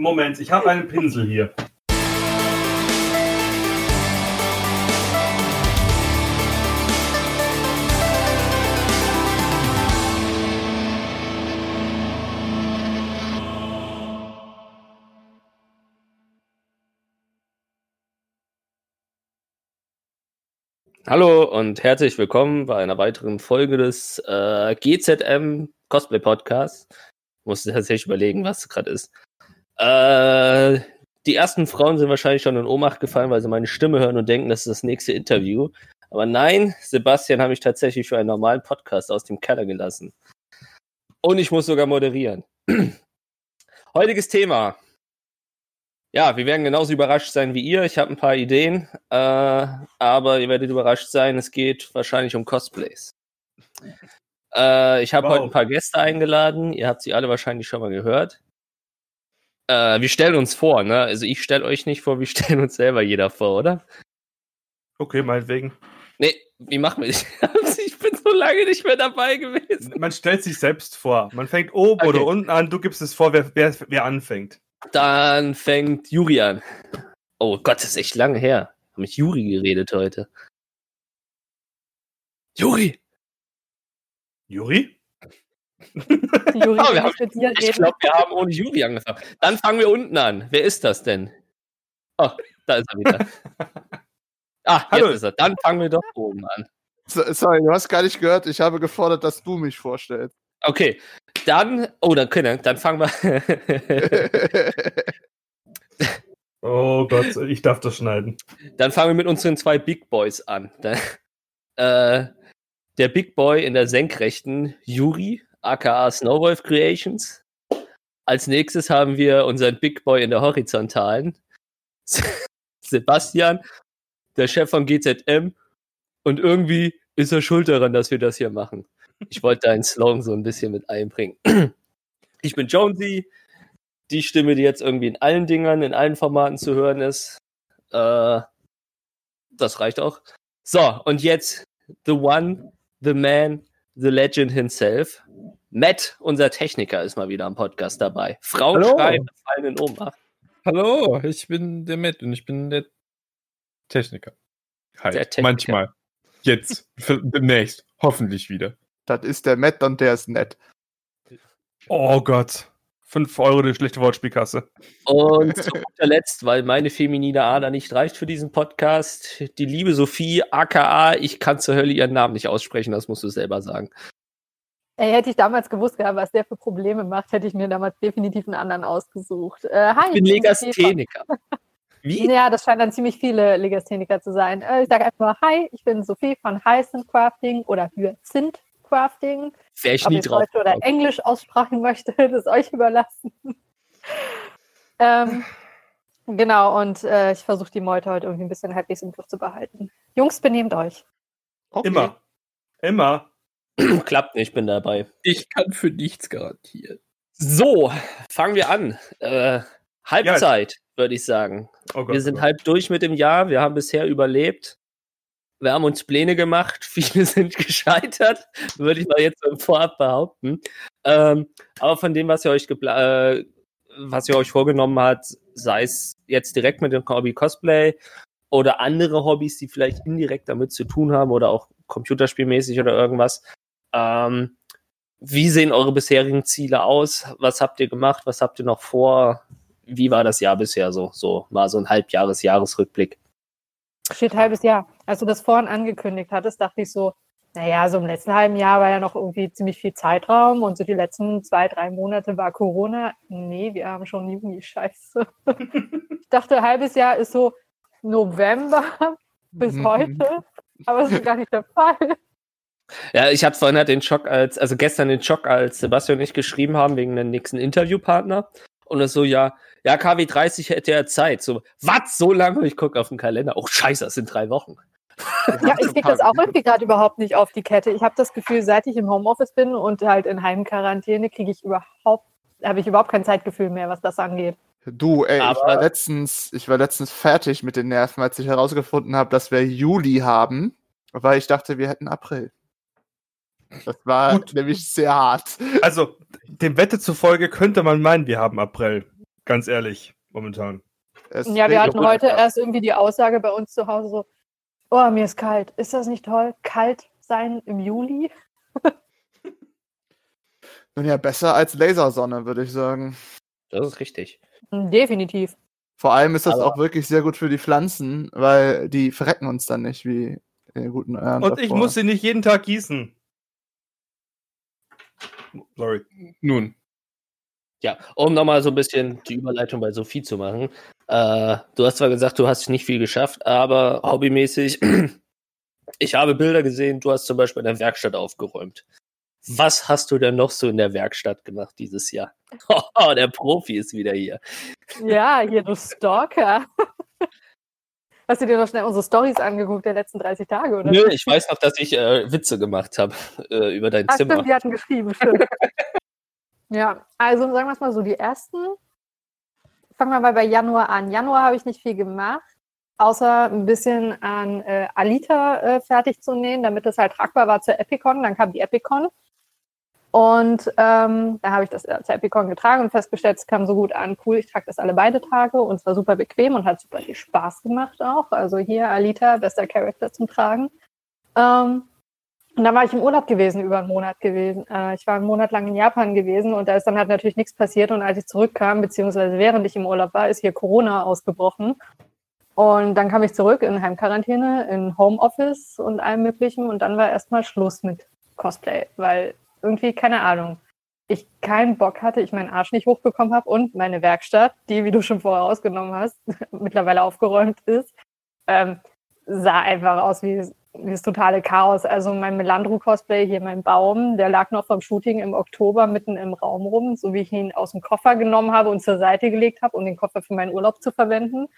Moment, ich habe einen Pinsel hier. Hallo und herzlich willkommen bei einer weiteren Folge des äh, GZM Cosplay Podcasts. Musste tatsächlich überlegen, was gerade ist. Äh, die ersten Frauen sind wahrscheinlich schon in Ohnmacht gefallen, weil sie meine Stimme hören und denken, das ist das nächste Interview. Aber nein, Sebastian habe ich tatsächlich für einen normalen Podcast aus dem Keller gelassen. Und ich muss sogar moderieren. Heutiges Thema. Ja, wir werden genauso überrascht sein wie ihr. Ich habe ein paar Ideen, äh, aber ihr werdet überrascht sein, es geht wahrscheinlich um Cosplays. Äh, ich habe Wow. heute ein paar Gäste eingeladen. Ihr habt sie alle wahrscheinlich schon mal gehört. Äh, wir stellen uns vor, ne? Also ich stelle euch nicht vor, wir stellen uns selber jeder vor, oder? Okay, meinetwegen. Nee, wie machen wir das? ich bin so lange nicht mehr dabei gewesen. Man stellt sich selbst vor. Man fängt oben oder Okay. unten an. Du gibst es vor, wer, wer, wer anfängt. Dann fängt Juri an. Oh Gott, das ist echt lange her. Hab mit Juri geredet heute. Juri! Juri? Juri, Ah, wir haben- ich glaube, wir haben ohne Juri angefangen. Dann fangen wir unten an. Wer ist das denn? Oh, da ist er wieder. Ah, jetzt Hallo. ist er. Dann fangen wir doch oben an. So- Sorry, du hast gar nicht gehört. Ich habe gefordert, dass du mich vorstellst. Okay, dann, oh, dann können, dann fangen wir, Oh Gott, ich darf das schneiden. dann fangen wir mit unseren zwei Big Boys an. Dann, äh, der Big Boy in der Senkrechten, Juri, aka Snowwolf Creations. Als nächstes haben wir unseren Big Boy in der Horizontalen, Sebastian, der Chef von GZM. Und irgendwie ist er schuld daran, dass wir das hier machen. Ich wollte deinen Slogan so ein bisschen mit einbringen. Ich bin Jonesy, die Stimme, die jetzt irgendwie in allen Dingern, in allen Formaten zu hören ist. Äh, das reicht auch. So, und jetzt the one, the man, the legend himself. Matt, unser Techniker, ist mal wieder am Podcast dabei. Frauen Hallo. schreien, fallen in Ohnmacht. Hallo, ich bin der Matt und ich bin der Techniker. Halt, Der Techniker. manchmal. Jetzt, für- demnächst, hoffentlich wieder. das ist der Matt und der ist nett. Oh Gott. 5 Euro die schlechte Wortspielkasse. Und zu guter Letzt, weil meine feminine Ader nicht reicht für diesen Podcast, die liebe Sophie, aka, ich kann zur Hölle ihren Namen nicht aussprechen, das musst du selber sagen. Ey, hätte ich damals gewusst, gehabt, was der für Probleme macht, hätte ich mir damals definitiv einen anderen ausgesucht. Äh, hi, Ich bin Legastheniker. Wie? Ja, das scheinen dann ziemlich viele Legastheniker zu sein. Äh, ich sage einfach Hi, ich bin Sophie von Hyacinth Crafting oder Hyacinth Crafting. Wäre ich Ob nie drauf. Deutsch oder Englisch aussprechen möchte, das euch überlassen. ähm, genau, und äh, ich versuche die Meute heute irgendwie ein bisschen halbwegs im Griff zu behalten. Jungs, benehmt euch. Okay. Immer. Immer. Klappt nicht, bin dabei. Ich kann für nichts garantieren. So, fangen wir an. Äh, Halbzeit, würde ich sagen. Oh Gott. Wir sind halb durch mit dem Jahr. Wir haben bisher überlebt. Wir haben uns Pläne gemacht. Viele sind gescheitert, würde ich mal jetzt im Vorab behaupten. Ähm, aber von dem, was ihr euch äh, was ihr euch vorgenommen habt, sei es jetzt direkt mit dem Hobby Cosplay oder andere Hobbys, die vielleicht indirekt damit zu tun haben oder auch computerspielmäßig oder irgendwas. Ähm, wie sehen eure bisherigen Ziele aus? Was habt ihr gemacht? Was habt ihr noch vor? Wie war das Jahr bisher so? So mal so ein Halbjahres-Jahresrückblick. Steht halbes Jahr. Als du das vorhin angekündigt hattest, dachte ich so, naja, so im letzten halben Jahr war ja noch irgendwie ziemlich viel Zeitraum und so die letzten zwei, drei Monate war Corona. Nee, wir haben schon Juni, scheiße. ich dachte, halbes Jahr ist so November bis Mhm. heute, aber das ist gar nicht der Fall. Ja, ich hatte vorhin halt den Schock als, also gestern den Schock, als Sebastian und ich geschrieben haben wegen dem nächsten Interviewpartner. Und so, ja, ja, KW30 hätte er Zeit. So, was? So lange? Ich gucke auf den Kalender. Oh, scheiße, das sind drei Wochen. Ja, ich kriege das auch irgendwie gerade überhaupt nicht auf die Kette. Ich habe das Gefühl, seit ich im Homeoffice bin und halt in Heimquarantäne, kriege ich überhaupt, habe ich überhaupt kein Zeitgefühl mehr, was das angeht. Du, ey, ich war letztens, ich war letztens fertig mit den Nerven, als ich herausgefunden habe, dass wir Juli haben, weil ich dachte, wir hätten April. Das war Gut. nämlich sehr hart. Also, dem Wette zufolge könnte man meinen, wir haben April. Ganz ehrlich, momentan. Es Ja, wir hatten heute runter. erst irgendwie die Aussage bei uns zu Hause so, oh, mir ist kalt. Ist das nicht toll? Kalt sein im Juli? Nun ja, besser als Lasersonne, würde ich sagen. Das ist richtig. Hm, Definitiv. Vor allem ist das Aber- auch wirklich sehr gut für die Pflanzen, weil die verrecken uns dann nicht wie in den guten Jahren Und ich davor. muss sie nicht jeden Tag gießen. Sorry. Nun, Ja, um nochmal so ein bisschen die Überleitung bei Sophie zu machen. Äh, du hast zwar gesagt, du hast nicht viel geschafft, aber hobbymäßig, ich habe Bilder gesehen, du hast zum Beispiel in der Werkstatt aufgeräumt. Was hast du denn noch so in der Werkstatt gemacht dieses Jahr? Oh, der Profi ist wieder hier. Ja, hier, du Stalker. Hast du dir noch schnell unsere Stories angeguckt der letzten 30 Tage, oder? Nö, ich weiß noch, dass ich äh, Witze gemacht habe äh, über dein Ach, Zimmer. stimmt, die hatten geschrieben, stimmt. ja, also sagen wir es mal so, die ersten. Fangen wir mal bei Januar an. Januar habe ich nicht viel gemacht, außer ein bisschen an äh, Alita äh, fertig zu nähen, damit das halt tragbar war zur Epicon. Dann kam die Epicon. Und ähm, da habe ich das zur Epicon getragen und festgestellt, es kam so gut an. Cool, ich trage das alle beide Tage und es war super bequem und hat super viel Spaß gemacht auch. Also hier Alita, bester Charakter zum Tragen. Ähm, und dann war ich im Urlaub gewesen, über einen Monat gewesen. Äh, ich war einen Monat lang in Japan gewesen und da ist dann halt natürlich nichts passiert. Und als ich zurückkam, beziehungsweise während ich im Urlaub war, ist hier Corona ausgebrochen. Und dann kam ich zurück in Heimquarantäne, in Homeoffice und allem Möglichen. Und dann war erstmal Schluss mit Cosplay, weil irgendwie, keine Ahnung, ich keinen Bock hatte, ich meinen Arsch nicht hochbekommen habe und meine Werkstatt, die, wie du schon vorher ausgenommen hast, mittlerweile aufgeräumt ist, ähm, sah einfach aus wie, wie das totale Chaos. Also mein Melandro-Cosplay, hier mein Baum, der lag noch vom Shooting im Oktober mitten im Raum rum, so wie ich ihn aus dem Koffer genommen habe und zur Seite gelegt habe, um den Koffer für meinen Urlaub zu verwenden.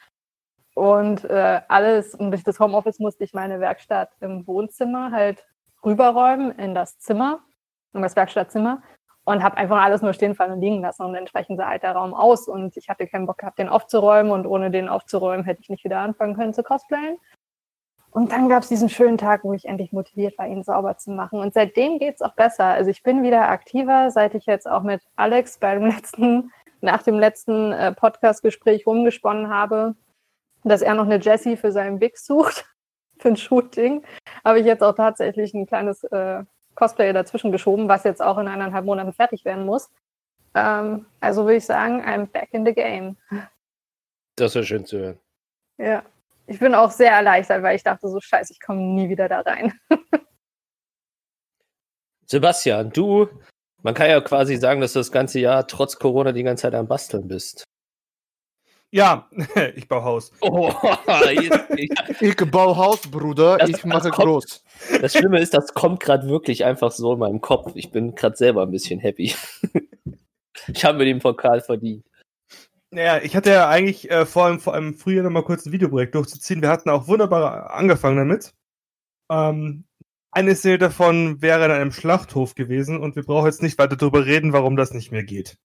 Und äh, alles, und durch das Homeoffice musste ich meine Werkstatt im Wohnzimmer halt rüberräumen in das Zimmer, in das Werkstattzimmer und habe einfach alles nur stehen fallen und liegen lassen und entsprechend sah halt der Raum aus und ich hatte keinen Bock gehabt, den aufzuräumen und ohne den aufzuräumen hätte ich nicht wieder anfangen können zu cosplayen. Und dann gab es diesen schönen Tag, wo ich endlich motiviert war, ihn sauber zu machen. Und seitdem geht's auch besser. Also ich bin wieder aktiver, seit ich jetzt auch mit Alex beim letzten, nach dem letzten äh, Podcast-Gespräch rumgesponnen habe, dass er noch eine Jessie für seinen Big sucht, für ein Shooting, habe ich jetzt auch tatsächlich ein kleines äh, Cosplay dazwischen geschoben, was jetzt auch in eineinhalb Monaten fertig werden muss. Ähm, also würde ich sagen, I'm back in the game. Das ist schön zu hören. Ja. Ich bin auch sehr erleichtert, weil ich dachte so, scheiße, ich komme nie wieder da rein. Sebastian, du, man kann ja quasi sagen, dass du das ganze Jahr trotz Corona die ganze Zeit am Basteln bist. Ja, ich baue Haus. Oh, jetzt, ich, Ich baue Haus, Bruder, Das- ich mache das kommt- groß. das Schlimme ist, das kommt gerade wirklich einfach so in meinem Kopf. Ich bin gerade selber ein bisschen happy. Ich habe mir den Pokal verdient. Naja, ich hatte ja eigentlich äh, vor, allem, vor allem Frühjahr noch mal kurz ein Videoprojekt durchzuziehen. Wir hatten auch wunderbar angefangen damit. Ähm, eine Szene davon wäre in einem Schlachthof gewesen und wir brauchen jetzt nicht weiter darüber reden, warum das nicht mehr geht.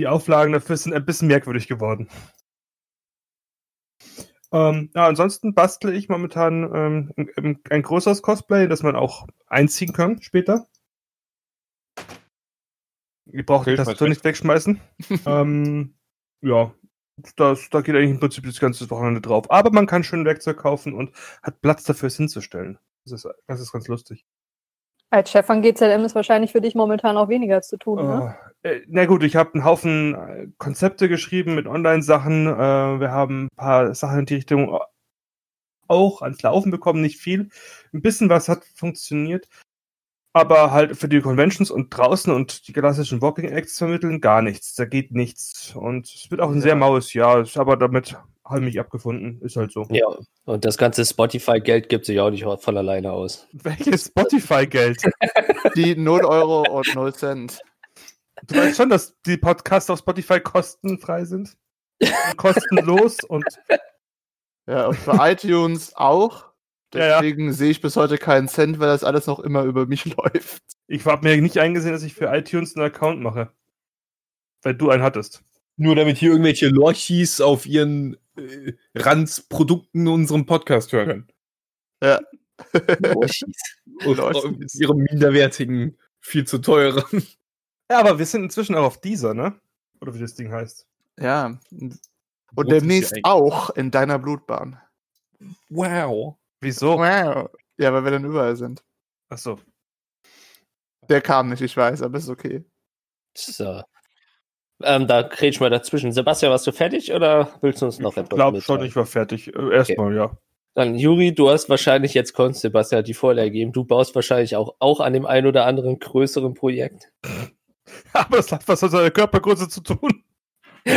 Die Auflagen dafür sind ein bisschen merkwürdig geworden. Ähm, ja, ansonsten bastle ich momentan ähm, ein, größeres Cosplay, das man auch einziehen kann später. Ihr braucht die Okay, Tastatur schmeiß nicht wegschmeißen. ähm, ja, das, da geht eigentlich im Prinzip das ganze Wochenende drauf. Aber man kann schön Werkzeug kaufen und hat Platz dafür, es hinzustellen. Das ist, das ist ganz lustig. Als Chef von GZM ist wahrscheinlich für dich momentan auch weniger zu tun, ne? Oh, äh, na gut, ich habe einen Haufen äh, Konzepte geschrieben mit Online-Sachen. Äh, wir haben ein paar Sachen in die Richtung auch ans Laufen bekommen, nicht viel. Ein bisschen was hat funktioniert. Aber halt für die Conventions und draußen und die klassischen Walking Acts vermitteln gar nichts. Da geht nichts. Und es wird auch ein Ja. sehr maues Jahr. Ist aber damit habe ich mich abgefunden. Ist halt so. Ja, und das ganze Spotify-Geld gibt sich auch nicht von alleine aus. Welches Spotify-Geld? Die 0 Euro und 0 Cent. Du weißt schon, dass die Podcasts auf Spotify kostenfrei sind? Kostenlos und Ja, und für iTunes auch. Ja, ja. Deswegen sehe ich bis heute keinen Cent, weil das alles noch immer über mich läuft. Ich habe mir nicht eingesehen, dass ich für iTunes einen Account mache. Weil du einen hattest. nur damit hier irgendwelche Lorchis auf ihren äh, Ranz-Produkten unserem Podcast hören können. Oh, schieß. Und ihre minderwertigen, viel zu teuren. Ja, aber wir sind inzwischen auch auf dieser, ne? Oder wie das Ding heißt. Ja. Und Rot demnächst ja auch in deiner Blutbahn. Wow. Wieso? Wow. Ja, weil wir dann überall sind. Achso. Der kam nicht, ich weiß, aber ist okay. So. Ähm, da kretsch mal dazwischen. Sebastian, warst du fertig oder willst du uns noch Ich etwas glaube schon, ich war fertig. Äh, Erstmal, ja. Dann, Juri, du hast wahrscheinlich jetzt konntest Sebastian die Vorlage geben. Du baust wahrscheinlich auch, auch an dem ein oder anderen größeren Projekt. Aber das hat was mit seiner Körpergröße zu tun.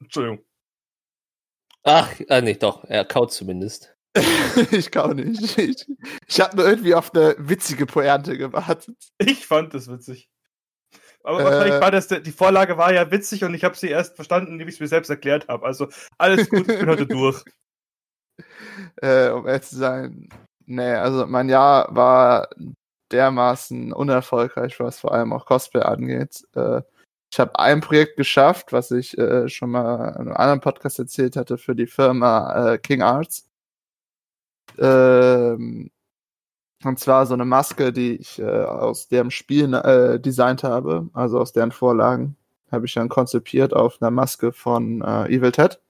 Entschuldigung. Ach, ah, nee, doch, er kaut zumindest. ich kann nicht. Ich, ich habe nur irgendwie auf eine witzige Pointe gewartet. Ich fand das witzig. Aber Äh. wahrscheinlich war das, die Vorlage war ja witzig und ich habe sie erst verstanden, indem ich es mir selbst erklärt habe. Also alles gut, ich bin heute durch. Äh, um ehrlich zu sein. Nee, also mein Jahr war dermaßen unerfolgreich, was vor allem auch Cosplay angeht. Äh, ich habe ein Projekt geschafft, was ich äh, schon mal in einem anderen Podcast erzählt hatte, für die Firma äh, King Arts. Ähm, und zwar so eine Maske, die ich äh, aus deren Spiel äh, designt habe, also aus deren Vorlagen, habe ich dann konzipiert auf einer Maske von äh, Evil Ted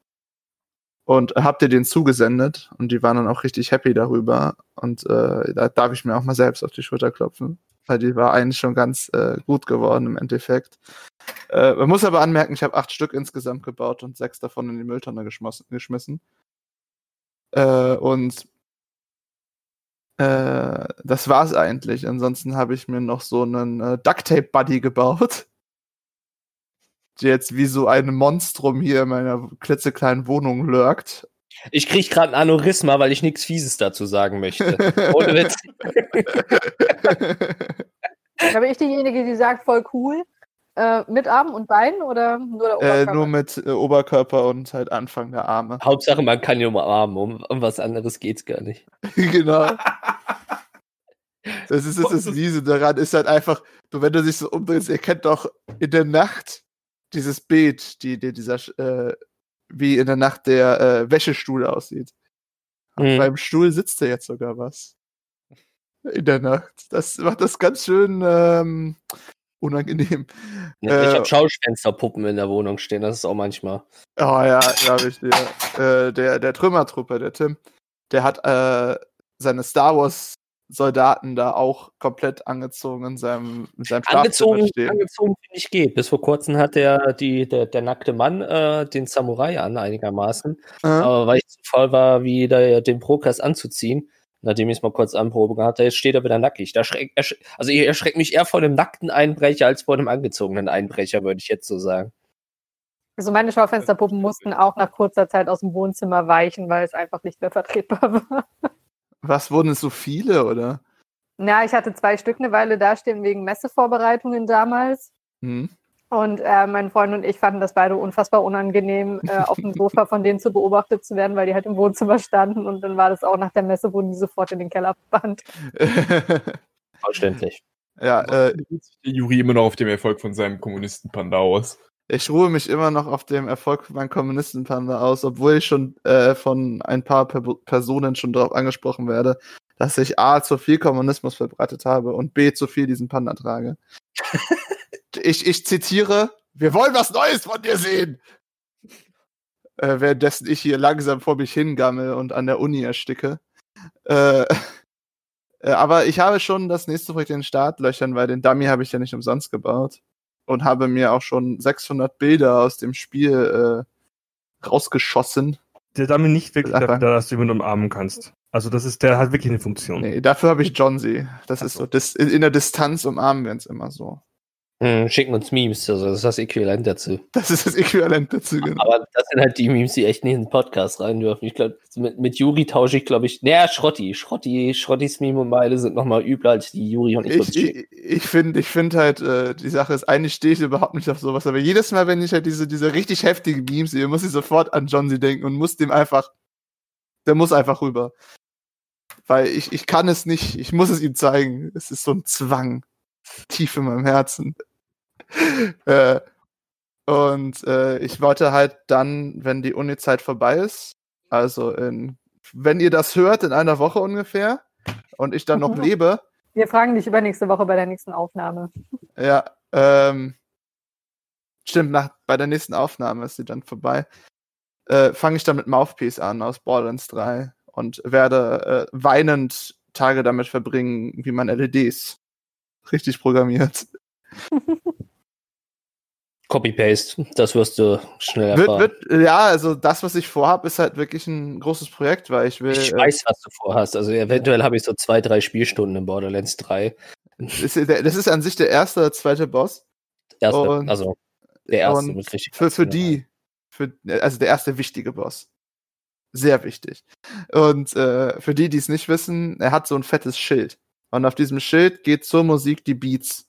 und habt ihr den zugesendet und die waren dann auch richtig happy darüber und äh, da darf ich mir auch mal selbst auf die Schulter klopfen, weil die war eigentlich schon ganz äh, gut geworden im Endeffekt. Äh, man muss aber anmerken, ich habe acht Stück insgesamt gebaut und sechs davon in die Mülltonne geschmissen. Äh, und äh, das war's eigentlich. Ansonsten habe ich mir noch so einen äh, Duct-Tape Buddy gebaut. Der jetzt wie so ein Monstrum hier in meiner klitzekleinen Wohnung lurkt. Ich krieg gerade ein Aneurysma, weil ich nichts Fieses dazu sagen möchte. Ohne Witz. Aber ich diejenige, die sagt, voll cool. Äh, mit Armen und Beinen oder nur der äh, Oberkörper? nur mit äh, Oberkörper und halt Anfang der Arme. Hauptsache, man kann ihn umarmen. Um, um was anderes geht's gar nicht. genau. Das ist, das, ist das Miese daran, ist halt einfach, du, wenn du dich so umdrehst, ihr kennt doch in der Nacht dieses Bild, die, die dieser, äh, wie in der Nacht der äh, Wäschestuhl aussieht. Und Mhm. beim Stuhl sitzt da jetzt sogar was. In der Nacht. Das macht das ganz schön ähm, unangenehm. Ja, ich Äh, habe Schaufensterpuppen in der Wohnung stehen, das ist auch manchmal. Oh ja, ja, richtig. Ja. Äh, der, der Trümmertruppe, der Tim, der hat äh, seine Star Wars Soldaten da auch komplett angezogen in seinem, in seinem Angezogen, stehen. angezogen finde ich geht. Bis vor kurzem hat der, die, der, der nackte Mann äh, den Samurai an, einigermaßen. Äh, Aber weil ich zu faul war, wie der, den Prokas anzuziehen, nachdem ich es mal kurz anproben hatte, jetzt steht er wieder nackig. Da schreck, ersch also ich erschreckt mich eher vor einem nackten Einbrecher als vor einem angezogenen Einbrecher, würde ich jetzt so sagen. Also meine Schaufensterpuppen mussten auch nach kurzer Zeit aus dem Wohnzimmer weichen, weil es einfach nicht mehr vertretbar war. was wurden es so viele, oder? Na, ich hatte zwei Stück eine Weile dastehen wegen Messevorbereitungen damals. Hm? Und äh, mein Freund und ich fanden das beide unfassbar unangenehm, äh, auf dem Sofa von denen zu beobachtet zu werden, weil die halt im Wohnzimmer standen. Und dann war das auch nach der Messe, wurden die sofort in den Keller verbannt. Verständlich. ja, äh, Der Juri immer noch auf dem Erfolg von seinem Kommunisten-Panda aus. ich ruhe mich immer noch auf dem Erfolg von meinem Kommunistenpanda aus, obwohl ich schon äh, von ein paar per Personen schon darauf angesprochen werde, dass ich A, zu viel Kommunismus verbreitet habe und B, zu viel diesen Panda trage. ich, ich zitiere, wir wollen was Neues von dir sehen. Äh, währenddessen ich hier langsam vor mich hingammel und an der Uni ersticke. Äh, äh, aber ich habe schon das nächste Projekt in den Startlöchern, weil den Dummy habe ich ja nicht umsonst gebaut und habe mir auch schon 600 Bilder aus dem Spiel äh, rausgeschossen. Der damit nicht wirklich dafür, da, dass du jemanden umarmen kannst. Also das ist, der hat wirklich eine Funktion. Nee, dafür habe ich Johnsy. Das Ach ist so. das, in, in der Distanz umarmen wir uns immer so. Hm, schicken uns Memes, also das ist das Äquivalent dazu. Das ist das Äquivalent dazu. Genau. Aber das sind halt die Memes, die echt nicht in den Podcast rein dürfen. Ich glaube, mit, mit Juri tausche ich, glaube ich, naja, Schrotti. Schrotti, Schrottis Meme und meine sind nochmal übler als die Juri und ich, Ich, ich, ich finde ich find halt, äh, die Sache ist, eigentlich stehe ich überhaupt nicht auf sowas, aber jedes Mal, wenn ich halt diese, diese richtig heftigen Memes sehe, muss ich sofort an Johnsy denken und muss dem einfach, der muss einfach rüber. Weil ich, ich kann es nicht, ich muss es ihm zeigen. Es ist so ein Zwang. Tief in meinem Herzen. äh, und äh, ich wollte halt dann, wenn die Uni-Zeit vorbei ist, also in, wenn ihr das hört, in einer Woche ungefähr, und ich dann noch lebe, Wir fragen dich übernächste Woche bei der nächsten Aufnahme. ja, ähm, stimmt, nach, bei der nächsten Aufnahme ist sie dann vorbei, äh, fange ich dann mit Mouthpiece an aus Borderlands 3 und werde äh, weinend Tage damit verbringen, wie man LEDs richtig programmiert. Copy-Paste, das wirst du schnell Wird, erfahren. wird, ja, also das, was ich vorhabe, ist halt wirklich ein großes Projekt, weil ich will. ich äh, weiß, was du vorhast. Also eventuell habe ich so zwei, drei Spielstunden in Borderlands 3. das, ist, an sich der erste oder zweite Boss. Erste, Und- also der erste mit richtig Für, für die, für, also der erste wichtige Boss. Sehr wichtig. Und äh, für die, die es nicht wissen, er hat so ein fettes Schild. Und auf diesem Schild geht zur Musik die Beats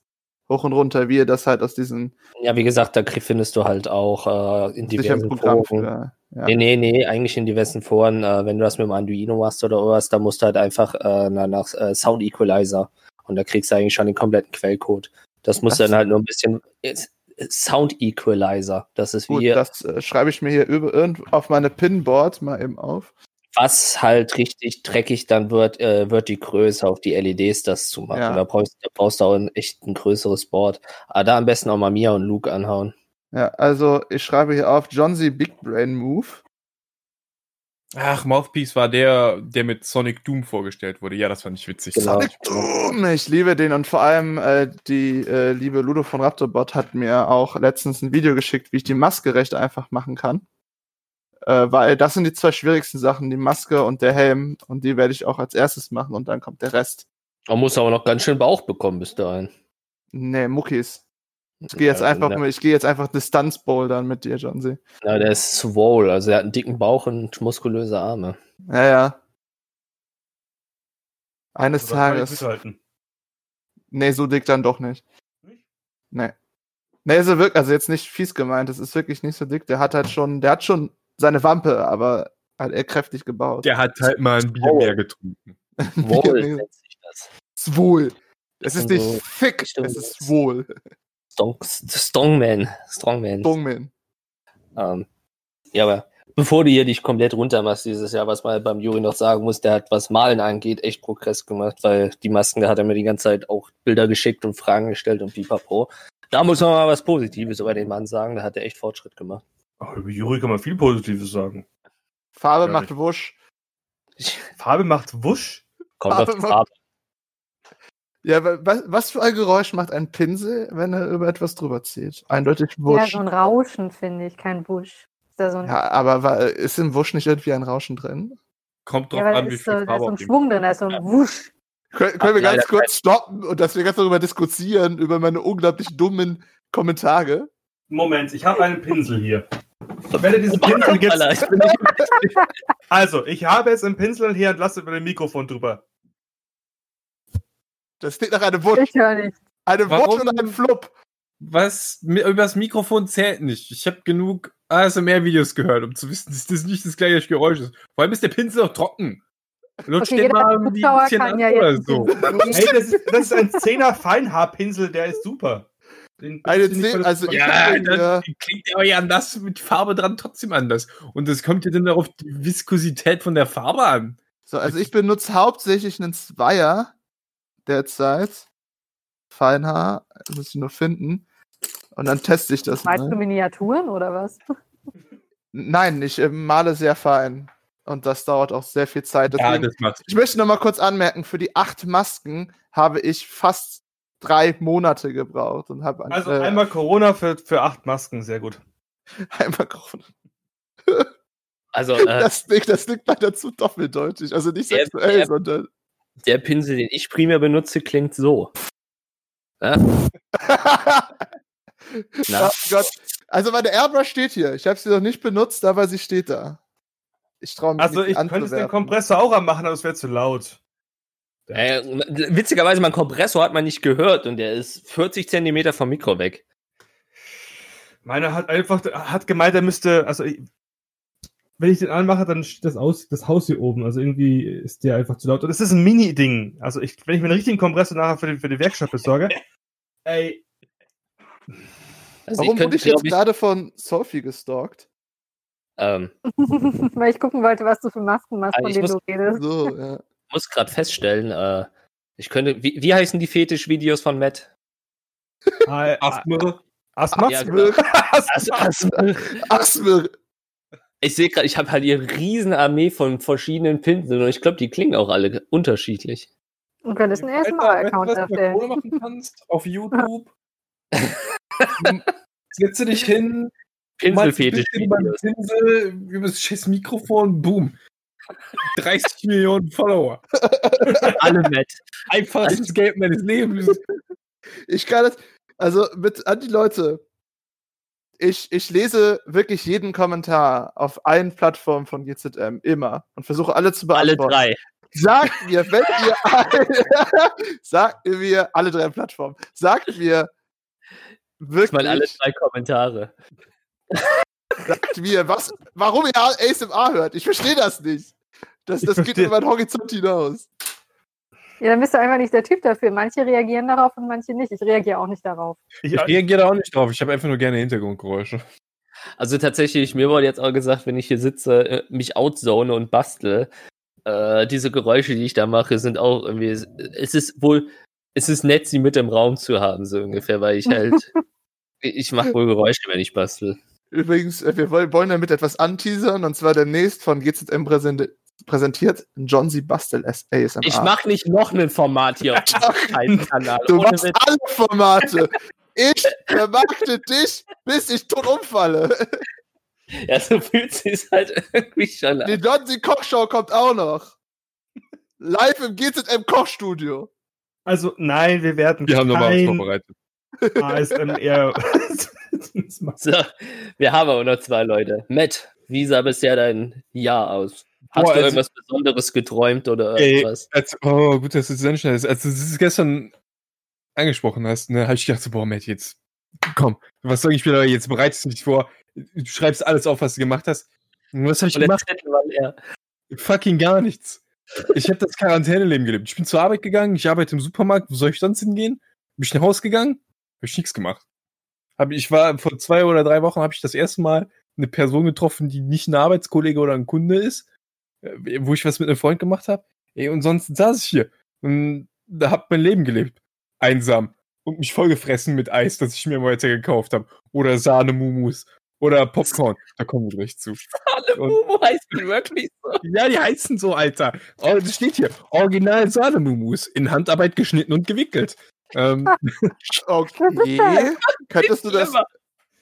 hoch und runter, wie ihr das halt aus diesen Ja, wie gesagt, da findest du halt auch äh, in diversen Foren. für. Ja. Nee, nee, nee, eigentlich in diversen Foren, äh, wenn du das mit dem Arduino machst oder was, da musst du halt einfach äh, na- nach äh, Sound Equalizer und da kriegst du eigentlich schon den kompletten Quellcode. Das musst du dann halt nur ein bisschen ist- Sound Equalizer. Das ist Gut, wie das äh, schreibe ich mir hier über, auf meine Pinboard mal eben auf. was halt richtig dreckig dann wird, äh, wird die Größe auf die LEDs das zu machen. Ja. Da brauchst, da brauchst du auch ein, echt ein größeres Board. Aber da am besten auch mal Mia und Luke anhauen. Ja, also ich schreibe hier auf John Z Big Brain Move. Ach, Mouthpiece war der, der mit Sonic Doom vorgestellt wurde. Ja, das fand ich witzig. Genau. Sonic Doom, ich liebe den und vor allem äh, die äh, liebe Ludo von Raptorbot hat mir auch letztens ein Video geschickt, wie ich die Maske recht einfach machen kann. Äh, weil das sind die zwei schwierigsten Sachen, die Maske und der Helm und die werde ich auch als erstes machen und dann kommt der Rest. Man muss aber noch ganz schön Bauch bekommen bis dahin. Nee, Muckis. Ich gehe jetzt Ja, einfach, mit- ich gehe jetzt einfach Distanz bouldern mit dir, John Z. na, der ist swole, also er hat einen dicken Bauch und muskulöse Arme. Ja, ja. Eines ich Tages. Nee, so dick dann doch nicht. Nicht? Nee. Nee, ist er wirklich, also jetzt nicht fies gemeint, das ist wirklich nicht so dick. Der hat halt schon, der hat schon seine Wampe, aber halt eher kräftig gebaut. Der hat halt mal ein Bier mehr getrunken. Swole Ja, nennt sich das. Swole. Es Das ist nicht so thick, Richtungen es ist jetzt. Strong, Strongman. Strongman. Dongmin. Ähm, ja, aber bevor du hier dich komplett runtermachst dieses Jahr, was man beim Juri noch sagen muss, der hat, was Malen angeht, echt Progress gemacht, weil die Masken, da hat er mir die ganze Zeit auch Bilder geschickt und Fragen gestellt und pipapo. Da muss man mal was Positives über den Mann sagen, da hat er echt Fortschritt gemacht. Ach, über Juri kann man viel Positives sagen. Farbe Ja, macht ich- Wusch. Farbe macht Wusch. Kommt Farbe auf die macht- Farbe. Ja, wa- was, was für ein Geräusch macht ein Pinsel, wenn er über etwas drüber zieht? Eindeutig Ja, Wusch. so ein Rauschen, finde ich, kein Wusch. Ist da so ein, Ja, aber wa- ist im Wusch nicht irgendwie ein Rauschen drin? Kommt drauf ja, weil da an, wie ist viel so, da ist so ein Schwung drin, da ist so ein Wusch. Können, können wir ganz kurz stoppen und dass wir ganz darüber diskutieren, über meine unglaublich dummen Kommentare? Moment, ich habe einen Pinsel hier. Ich werde diesen Pinsel Alter, jetzt. ich Also, ich habe jetzt einen Pinsel hier und lasse über dem Mikrofon drüber. Das klingt nach einem Wusch. Ich höre nicht. Eine Warum? Wusch und ein Flupp. Was? Übers Mikrofon zählt nicht. Ich habe genug ASMR-Videos gehört, um zu wissen, dass das nicht das gleiche Geräusch ist. Vor allem ist der Pinsel auch trocken. Lutsch Okay, den mal ein bisschen an ja oder so. Ey, das ist, das ist ein 10er Feinhaarpinsel, der ist super. Den Eine benutze ich nicht, Zehn- weil das- also ich- Ja, Ja. das klingt aber ja anders mit Farbe dran trotzdem anders. Und das kommt ja dann auf die Viskosität von der Farbe an. So, also ich benutze hauptsächlich einen Zweier derzeit. Feinhaar, muss ich nur finden. Und dann teste ich das Meinst du mal. Miniaturen oder was? Nein, ich äh, male sehr fein. Und das dauert auch sehr viel Zeit. Ja, Deswegen, das macht. ich möchte noch mal kurz anmerken, für die acht Masken habe ich fast drei Monate gebraucht und habe Also äh, einmal Corona für, für acht Masken, sehr gut. einmal Corona. Also, äh, Das, klingt- das klingt leider zu doppeldeutig. Also nicht sexuell, der- sondern. Der Pinsel, den ich primär benutze, klingt so. Ja? Na? Oh Gott. Also meine Airbrush steht hier. Ich habe sie noch nicht benutzt, aber sie steht da. Ich traue mich Also nicht, ich sie könnte es den. Kompressor auch anmachen, aber es wäre zu laut. Äh, witzigerweise, mein Kompressor hat man nicht gehört und der ist 40 Zentimeter vom Mikro weg. Meiner hat einfach, hat gemeint, er müsste, also ich, wenn ich den anmache, dann steht das, aus, das Haus hier oben. Also irgendwie ist der einfach zu laut. Und es ist ein Mini-Ding. Also ich, wenn ich mir einen richtigen Kompressor nachher für die, für die Werkstatt besorge, ey, Also Warum ich wurde könnte, ich jetzt ich, gerade von Sophie gestalkt? ähm, Weil ich gucken wollte, was du für Masken machst, Ah, von ich denen muss- du redest. So, ja. muss gerade feststellen, äh, ich könnte, wie, wie heißen die Fetisch-Videos von Matt? Ah, Asthma. Asthma? Genau. Asthma. Asthma. Ich sehe gerade, ich habe halt hier eine riesen Armee von verschiedenen Pinseln und ich glaube, die klingen auch alle unterschiedlich. Du könntest einen Weißt du, ASMR-Account du erstellen. Kohle machen kannst? Auf YouTube. Setze dich hin, Pinselfetisch. Pinsel, über das scheiß Mikrofon, boom. 30 Millionen Follower. Alle nett. Einfachstes Geld meines Lebens. Ich kann das, also mit an die Leute. Ich, ich lese wirklich jeden Kommentar auf allen Plattformen von GZM immer und versuche alle zu Alle beantworten. drei. Sagt mir, wenn ihr sagt mir alle drei Plattformen. Sagt mir Ich wirklich, meine, alle drei Kommentare. sagt mir, was, warum ihr ASMR hört. Ich verstehe das nicht. Das, Ich das geht über den Horizont hinaus. Ja, dann bist du einfach nicht der Typ dafür. Manche reagieren darauf und manche nicht. Ich reagiere auch nicht darauf. Ich, Ich reagiere da auch nicht drauf. Ich habe einfach nur gerne Hintergrundgeräusche. Also tatsächlich, mir wurde jetzt auch gesagt, wenn ich hier sitze, äh, mich outzone und bastle, äh, diese Geräusche, die ich da mache, sind auch irgendwie, es ist wohl, es ist nett, sie mit im Raum zu haben, so ungefähr, weil ich halt, ich mache wohl Geräusche, wenn ich bastel. Übrigens, äh, wir wollen, damit etwas anteasern und zwar demnächst von GZM präsent, präsentiert John C. Bastel as ASMR. Ich mache nicht noch ein Format hier auf diesem Kanal. Du machst Witz. alle Formate. Ich vermarkte dich, bis ich tot umfalle. Ja, so fühlt sich halt irgendwie schon an. Die John C. Kochshow kommt auch noch. Live im GZM Kochstudio. also nein, wir werden Wir haben nochmal was vorbereitet. ASMR. So, wir haben aber noch zwei Leute. Matt, wie sah bisher dein Jahr aus? Hast Boah, du also- irgendwas Besonderes geträumt oder Ey, irgendwas? Als, oh, gut, dass du es ist. Als du es gestern angesprochen hast, ne, habe ich gedacht, so, boah, Matt, jetzt, komm, was soll ich mir da jetzt bereitest du dich vor? Du schreibst alles auf, was du gemacht hast. Und was habe ich gemacht? Fucking gar nichts. Ich habe das Quarantäneleben gelebt. Ich bin zur Arbeit gegangen, ich arbeite im Supermarkt, wo soll ich sonst hingehen? Bin ich nach Hause gegangen, habe ich nichts gemacht. Hab, ich war vor zwei oder drei Wochen habe ich das erste Mal eine Person getroffen, die nicht ein Arbeitskollege oder ein Kunde ist, wo ich was mit einem Freund gemacht habe. Ey, und sonst saß ich hier und da hab mein Leben gelebt. Einsam. Und mich vollgefressen mit Eis, das ich mir mal heute gekauft habe. Oder Sahne-Mumus. Oder Popcorn. Da kommen wir gleich zu. Alle Und- Mumu heißt die wirklich so. Ja, die heißen so, Alter. Oh, das steht hier. Original Sahnemumus. In Handarbeit geschnitten und gewickelt. Ähm, Okay. Könntest du das,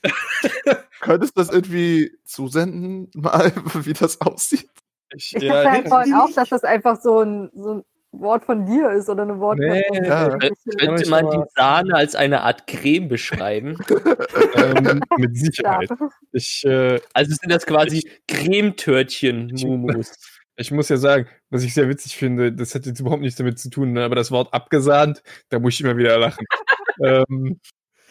könntest du das irgendwie zusenden, mal, wie das aussieht? Ich, Ich ja, dachte halt auch, dass das einfach so ein, so ein Wort von dir ist oder eine Wort Nee, von ja. Könnte man die Sahne als eine Art Creme beschreiben? ähm, mit. Sicherheit. Ich, äh, Also sind das quasi Cremetörtchen-Mumus. ich muss ja sagen, was ich sehr witzig finde, das hat jetzt überhaupt nichts damit zu tun, ne, aber das Wort abgesahnt, da muss ich immer wieder lachen. ähm,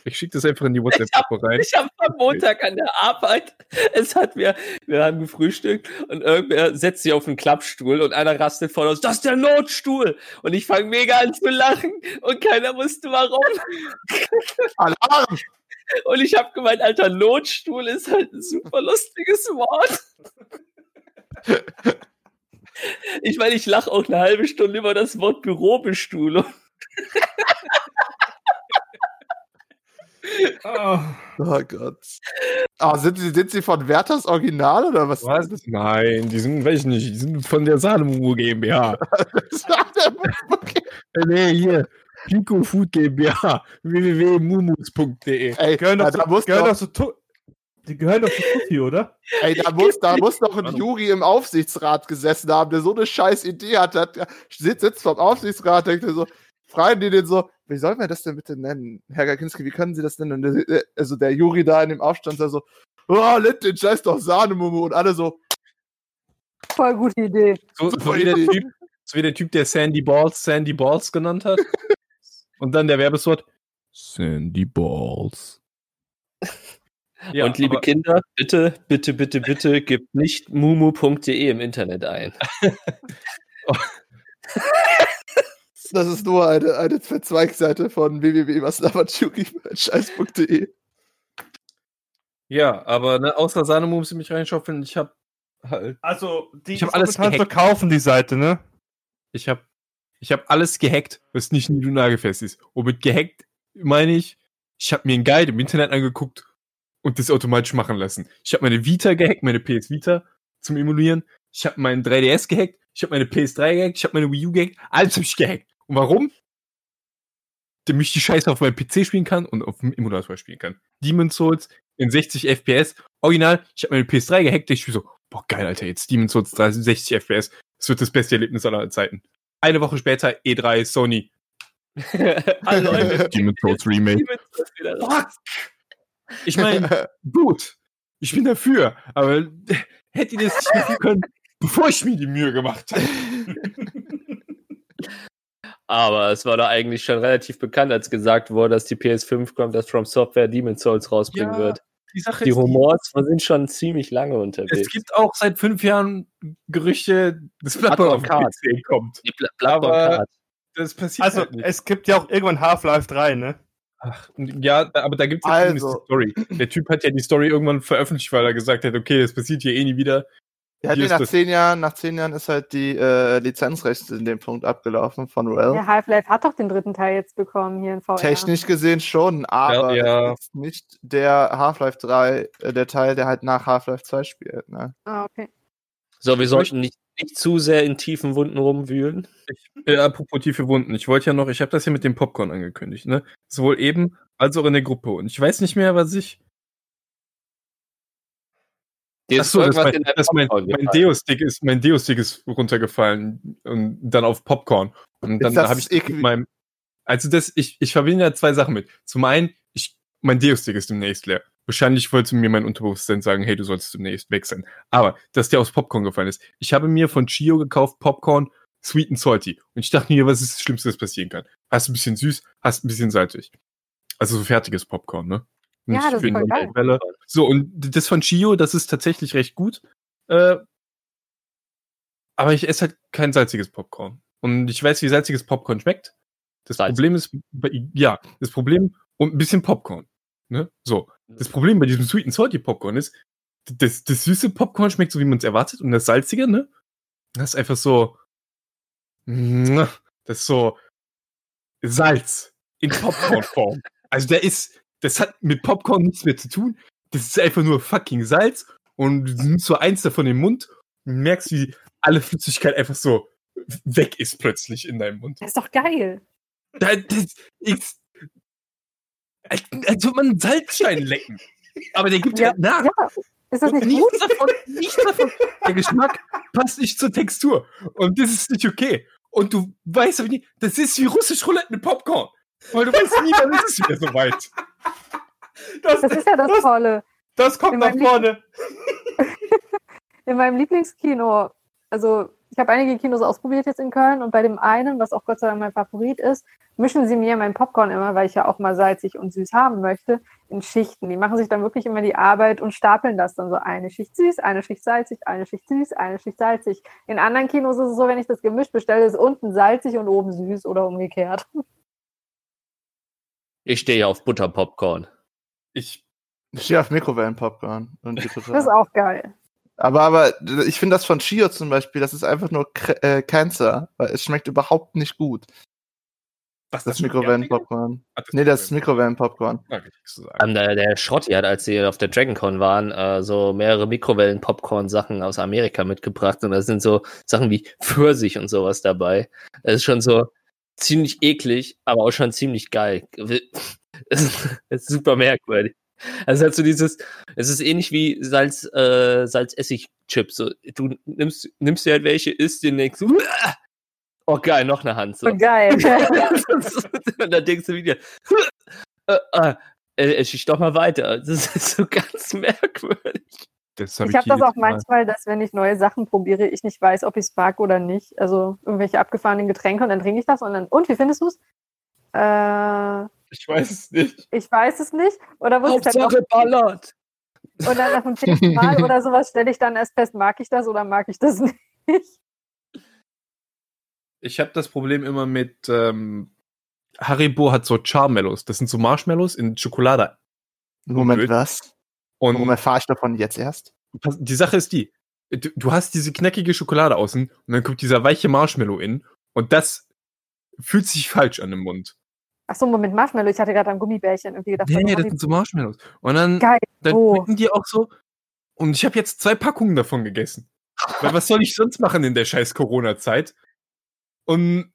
ich schicke das einfach in die WhatsApp-Gruppe rein. Ich habe am Montag an der Arbeit, es hat mir, wir haben gefrühstückt und irgendwer setzt sich auf einen Klappstuhl und einer rastet voll aus, das ist der Notstuhl! Und ich fange mega an zu lachen und keiner wusste warum. Alarm! Und ich habe gemeint, alter, Notstuhl ist halt ein super lustiges Wort. Ich meine, ich lache auch eine halbe Stunde über das Wort Bürobestuhlung. Oh. Oh Gott. Ah, sind, sie, sind sie von Werthers Original oder was? Was? Nein, die sind, weiß ich nicht, die sind von der Sahnemumu GmbH. okay. Nee, hier. Pico Food GmbH. www.mumus.de. Ey, Gehören ja, doch, da zu, muss gehören doch, doch zu Tu- die gehören doch zu Tutti, oder? ey, da muss, da muss doch ein Juri im Aufsichtsrat gesessen haben, der so eine scheiß Idee hat. hat sitzt, sitzt vom Aufsichtsrat, denkt er so, fragen die den so, wie soll man das denn bitte nennen? Herr Gakinski, wie können Sie das nennen? Und der, also der Juri da in dem Aufstand sagt so, oh, lennt den Scheiß doch Sahnemumu und alle so, Voll gute Idee. So, so, wie der typ, so wie der Typ, der Sandy Balls Sandy Balls genannt hat. Und dann der Werbeswort Sandy Balls. Ja, und liebe aber- Kinder, bitte, bitte, bitte, bitte, gebt nicht mumu.de im Internet ein. das ist nur eine, eine Verzweigseite von www.waslavatschuri.scheiß.de. Ja, aber ne, außer Sahnemumu müssen mich reinschaufeln. Ich habe halt, Also, die Ich hab ist alles gehackt. kaufen, die Seite, ne? ich habe ich hab alles gehackt, was nicht nido nagelfest ist. Und mit gehackt meine ich, Ich habe mir einen Guide im Internet angeguckt und das automatisch machen lassen. Ich habe meine Vita gehackt, meine PS Vita zum Emulieren. Ich habe meinen 3DS gehackt. Ich habe meine PS3 gehackt. Ich habe meine Wii U gehackt. Alles habe ich gehackt. Und warum? Damit ich die Scheiße auf meinem PC spielen kann und auf dem Emulator spielen kann. Demon's Souls in 60 FPS. Original, ich habe meine PS3 gehackt. Ich spiele so, boah, geil, Alter, jetzt Demon's Souls 60 FPS. Das wird das beste Erlebnis aller Zeiten. Eine Woche später, E3, Sony. Hallo, Demon's Souls Remake. Fuck! Ich meine, gut, ich bin dafür, aber hätte ihr das nicht machen können, bevor ich mir die Mühe gemacht habe. Aber es war da eigentlich schon relativ bekannt, als gesagt wurde, dass die PS5 kommt, dass From Software Demon's Souls rausbringen Ja, wird. Die Sache Die Humors sind schon ziemlich lange es unterwegs. gibt auch seit fünf Jahren Gerüchte, dass Bloodborne auf PC kommt. Die Bloodborne Card. Das passiert Also, halt nicht. es gibt ja auch irgendwann Half-Life 3, ne? Ach, ja, aber da gibt es ja Also. die Story. Der Typ hat ja die Story irgendwann veröffentlicht, weil er gesagt hat, okay, das passiert hier eh nie wieder. Ja, Hier nee, nach zehn Jahren, nach zehn Jahren ist halt die äh, Lizenzrechte in dem Punkt abgelaufen von Valve. Ja, Half-Life hat doch den dritten Teil jetzt bekommen hier in VR. Technisch gesehen schon, aber Ja, ja. ist nicht der Half-Life 3, äh, der Teil, der halt nach Half-Life 2 spielt. Ne? Ah, okay. So, wir sollten nicht, nicht zu sehr in tiefen Wunden rumwühlen. Äh, apropos tiefe Wunden. Ich wollte ja noch, ich habe das ja mit dem Popcorn angekündigt, ne? Sowohl eben als auch in der Gruppe. Und ich weiß nicht mehr, was ich. Ach so, das irgendwas mein, in der das mein, mein gefallen. Deo-Stick ist, mein Deo-Stick ist runtergefallen und dann auf Popcorn. Und dann habe ich mit meinem, also das, ich, ich verbinde ja zwei Sachen mit. Zum einen, ich, mein Deo-Stick ist demnächst leer. Wahrscheinlich wollte mir mein Unterbewusstsein sagen, hey, du sollst demnächst weg sein. Aber, dass der aus Popcorn gefallen ist. Ich habe mir von Chio gekauft Popcorn Sweet and Salty. Und ich dachte mir, was ist das Schlimmste, das passieren kann? Hast ein bisschen süß, hast ein bisschen salzig. Also so fertiges Popcorn, ne? Ja, das ist voll geil. Welle. So, und das von Chio, das ist tatsächlich recht gut. Äh, aber ich esse halt kein salziges Popcorn. Und ich weiß, wie salziges Popcorn schmeckt. Das Salz. Problem ist, ja, das Problem, und ein bisschen Popcorn. Ne? So. Das Problem bei diesem Sweet and Salty Popcorn ist, das, das süße Popcorn schmeckt so, wie man es erwartet, und das salzige, ne? Das ist einfach so. Das ist so Salz in Popcornform. also da ist, das hat mit Popcorn nichts mehr zu tun. Das ist einfach nur fucking Salz und du nimmst so eins davon im Mund und merkst, wie alle Flüssigkeit einfach so weg ist plötzlich in deinem Mund. Das ist doch geil. Da- Das ist, als, als würde man einen Salzstein lecken. Aber der gibt Ja, halt nach. Ja, ist das nicht gut? nichts davon, nichts davon. Der Geschmack passt nicht zur Textur. Und das ist nicht okay. Und du weißt aber nie, das ist wie russisch Roulette mit Popcorn. Weil du weißt nie, wann ist es wieder soweit. Das, Das ist ja das Tolle. das kommt in nach vorne. In meinem Lieblingskino, also ich habe einige Kinos ausprobiert jetzt in Köln und bei dem einen, was auch Gott sei Dank mein Favorit ist, mischen sie mir mein Popcorn immer, weil ich ja auch mal salzig und süß haben möchte, in Schichten. Die machen sich dann wirklich immer die Arbeit und stapeln das dann so eine Schicht süß, eine Schicht salzig, eine Schicht süß, eine Schicht salzig. In anderen Kinos ist es so, wenn ich das gemischt bestelle, ist unten salzig und oben süß oder umgekehrt. Ich stehe ja auf Butterpopcorn. Ich, Ich stehe auf Mikrowellenpopcorn. Das ist auch geil. aber, aber ich finde das von Chio zum Beispiel, das ist einfach nur Kr- äh, Cancer, weil es schmeckt überhaupt nicht gut. was Das Mikrowellenpopcorn. Nee, das ist Mikrowellenpopcorn. Sagen. Ähm, der, der Schrotti hat, als sie auf der DragonCon waren, äh, so mehrere Mikrowellen-Popcorn-Sachen aus Amerika mitgebracht und da sind so Sachen wie Pfirsich und sowas dabei. Das ist schon so ziemlich eklig, aber auch schon ziemlich geil. Es ist, super merkwürdig. Also halt so dieses, es ist ähnlich wie Salz, äh, Salz-Essig-Chips. So, du nimmst, nimmst dir halt welche, isst du, "Uah!" oh geil, noch eine Hand. So. So geil. und dann denkst du wieder, äh, äh, äh, schicht doch mal weiter. Das ist so ganz merkwürdig. Das hab Ich habe das auch manchmal, dass wenn ich neue Sachen probiere, ich nicht weiß, ob ich es mag oder nicht. Also irgendwelche abgefahrenen Getränke und dann trinke ich das und dann, und wie findest du es? Äh, Ich weiß es nicht. ich weiß es nicht. Oder muss ich halt auch, ballert. und dann nach dem zehnten Mal oder sowas stelle ich dann erst fest, mag ich das oder mag ich das nicht? Ich habe das Problem immer mit ähm, Haribo hat so Charmellows. Das sind so Marshmallows in Schokolade. Moment, was? Und Warum erfahre ich davon jetzt erst? die Sache ist die, du, du hast diese knackige Schokolade außen und dann kommt dieser weiche Marshmallow in und das fühlt sich falsch an im Mund. Achso, Moment, Marshmallow. Ich hatte gerade an Gummibärchen irgendwie gedacht. Nee, nee, das sind so Marshmallows. Und dann, ich- Geil. dann Oh. schmecken die auch so. Und ich habe jetzt zwei Packungen davon gegessen. Weil was soll ich sonst machen in der scheiß Corona-Zeit? Und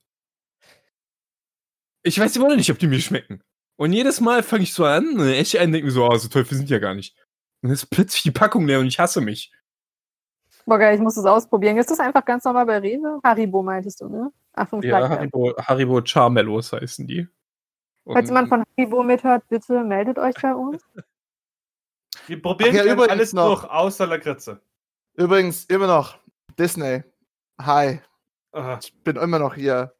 ich weiß immer noch nicht, ob die mir schmecken. Und jedes Mal fange ich so an, und ich einen denke mir so, oh, so Teufel sind die ja gar nicht. Und dann ist plötzlich die Packung leer und ich hasse mich. Boah, geil, ich muss das ausprobieren. Ist das einfach ganz normal bei Rewe? Haribo meintest du, ne? Achtung, Ja, Flagge. Haribo, Haribo Charmellos heißen die. Falls Und- jemand von Haribo mithört, bitte meldet euch bei uns. Wir probieren Ach ja, übrigens alles noch. durch, außer Lakritze. Übrigens, immer noch. Disney. Hi. Aha. Ich bin immer noch hier.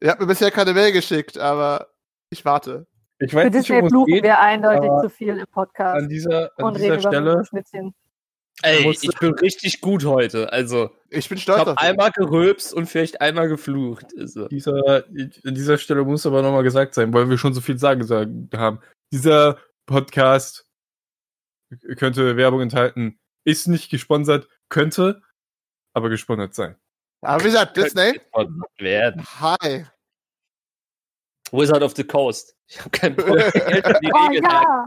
Ihr habt mir bisher keine Mail geschickt, aber ich warte. Ich Für weiß nicht, Disney fluchen geht. wir eindeutig zu viel im Podcast An dieser, an und dieser Stelle. Ey, ich bin richtig gut heute. Also, Ich bin ich stolz habe auf dich. einmal gerülpst und vielleicht einmal geflucht. Also, dieser, an dieser Stelle muss aber nochmal gesagt sein, weil wir schon so viel sagen gesagt haben. Dieser Podcast könnte Werbung enthalten, ist nicht gesponsert, könnte aber gesponsert sein. Aber wie gesagt, Disney. werden. Hi. Wizard of the Coast. Ich habe kein Geld für die Oh Regeln. ja!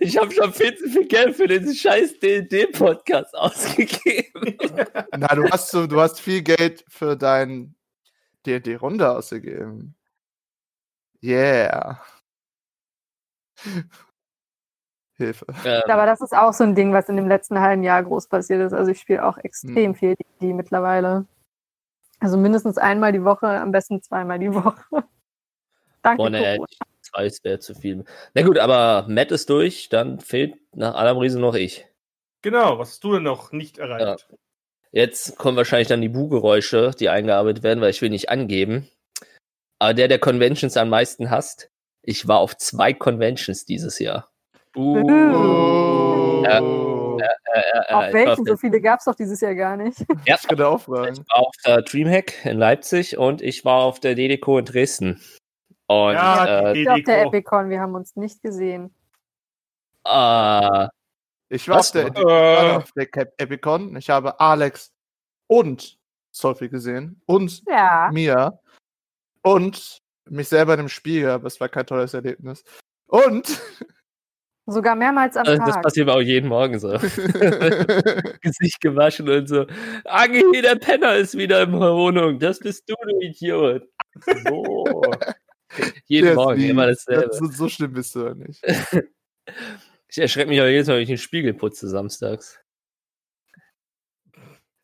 Ich habe schon viel zu viel Geld für den scheiß D&D-Podcast ausgegeben. Na, du hast, so, du hast viel Geld für dein D&D-Runde ausgegeben. Yeah. Hilfe. ähm, Aber das ist auch so ein Ding, was in dem letzten halben Jahr groß passiert ist. Also ich spiele auch extrem Hm. viel D&D mittlerweile. Also mindestens einmal die Woche, am besten zweimal die Woche. Danke, boah, nee, Corona. ich weiß, wäre zu viel. Na gut, aber Matt ist durch, dann fehlt nach allem Riesen noch ich. Genau, was hast du denn noch nicht erreicht? Jetzt kommen wahrscheinlich dann die Bu-Geräusche, die eingearbeitet werden, weil ich will nicht angeben. Aber der, der Conventions am meisten hasst, ich war auf zwei Conventions dieses Jahr. Uh. Ja. Äh, äh, Auf welchen? So viele gab es doch dieses Jahr gar nicht. Ja, Ich ich war auf der Dreamhack in Leipzig und ich war auf der DDCO in Dresden. Und Ja, äh, die Ich auf der. Epicon, wir haben uns nicht gesehen. äh, Ich war auf der, Äh. ich war auf der Cap Epicon. Ich habe Alex und Sophie gesehen und Ja. Mia und mich selber in dem Spiegel, aber es war kein tolles Erlebnis. Und Sogar mehrmals am also das Tag. passiert mir auch jeden Morgen so. Gesicht gewaschen und so. Angi, der Penner ist wieder in der Wohnung. Das bist du, du Idiot. So. jeden Yes, Morgen, wie- immer dasselbe. das, so, so schlimm bist du ja nicht. Ich erschrecke mich auch jedes Mal, wenn ich den Spiegel putze samstags.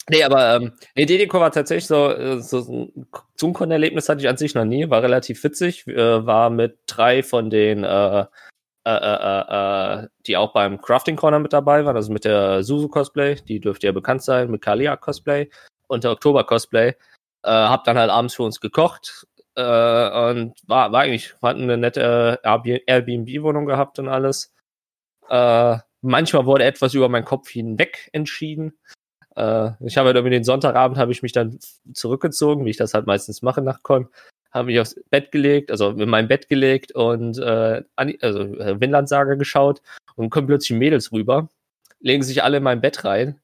Nee, aber ähm, nee, DDCO war tatsächlich so, äh, so so ein Zoom-Con-Erlebnis hatte ich an sich noch nie, war relativ witzig, äh, war mit drei von den, äh, äh, äh, äh, die auch beim Crafting Corner mit dabei waren, also mit der Suzu Cosplay, die dürfte ja bekannt sein, mit Kalia Cosplay und der Oktober Cosplay. Äh, hab dann halt abends für uns gekocht äh, und war, war eigentlich, hatten eine nette äh, Airbnb-Wohnung gehabt und alles. Äh, manchmal wurde etwas über meinen Kopf hinweg entschieden. Äh, ich habe halt irgendwie den Sonntagabend habe ich mich dann zurückgezogen, wie ich das halt meistens mache nach Con. Habe mich aufs Bett gelegt, also in mein Bett gelegt und äh, also äh, Vinland Saga geschaut und kommen plötzlich Mädels rüber, legen sich alle in mein Bett rein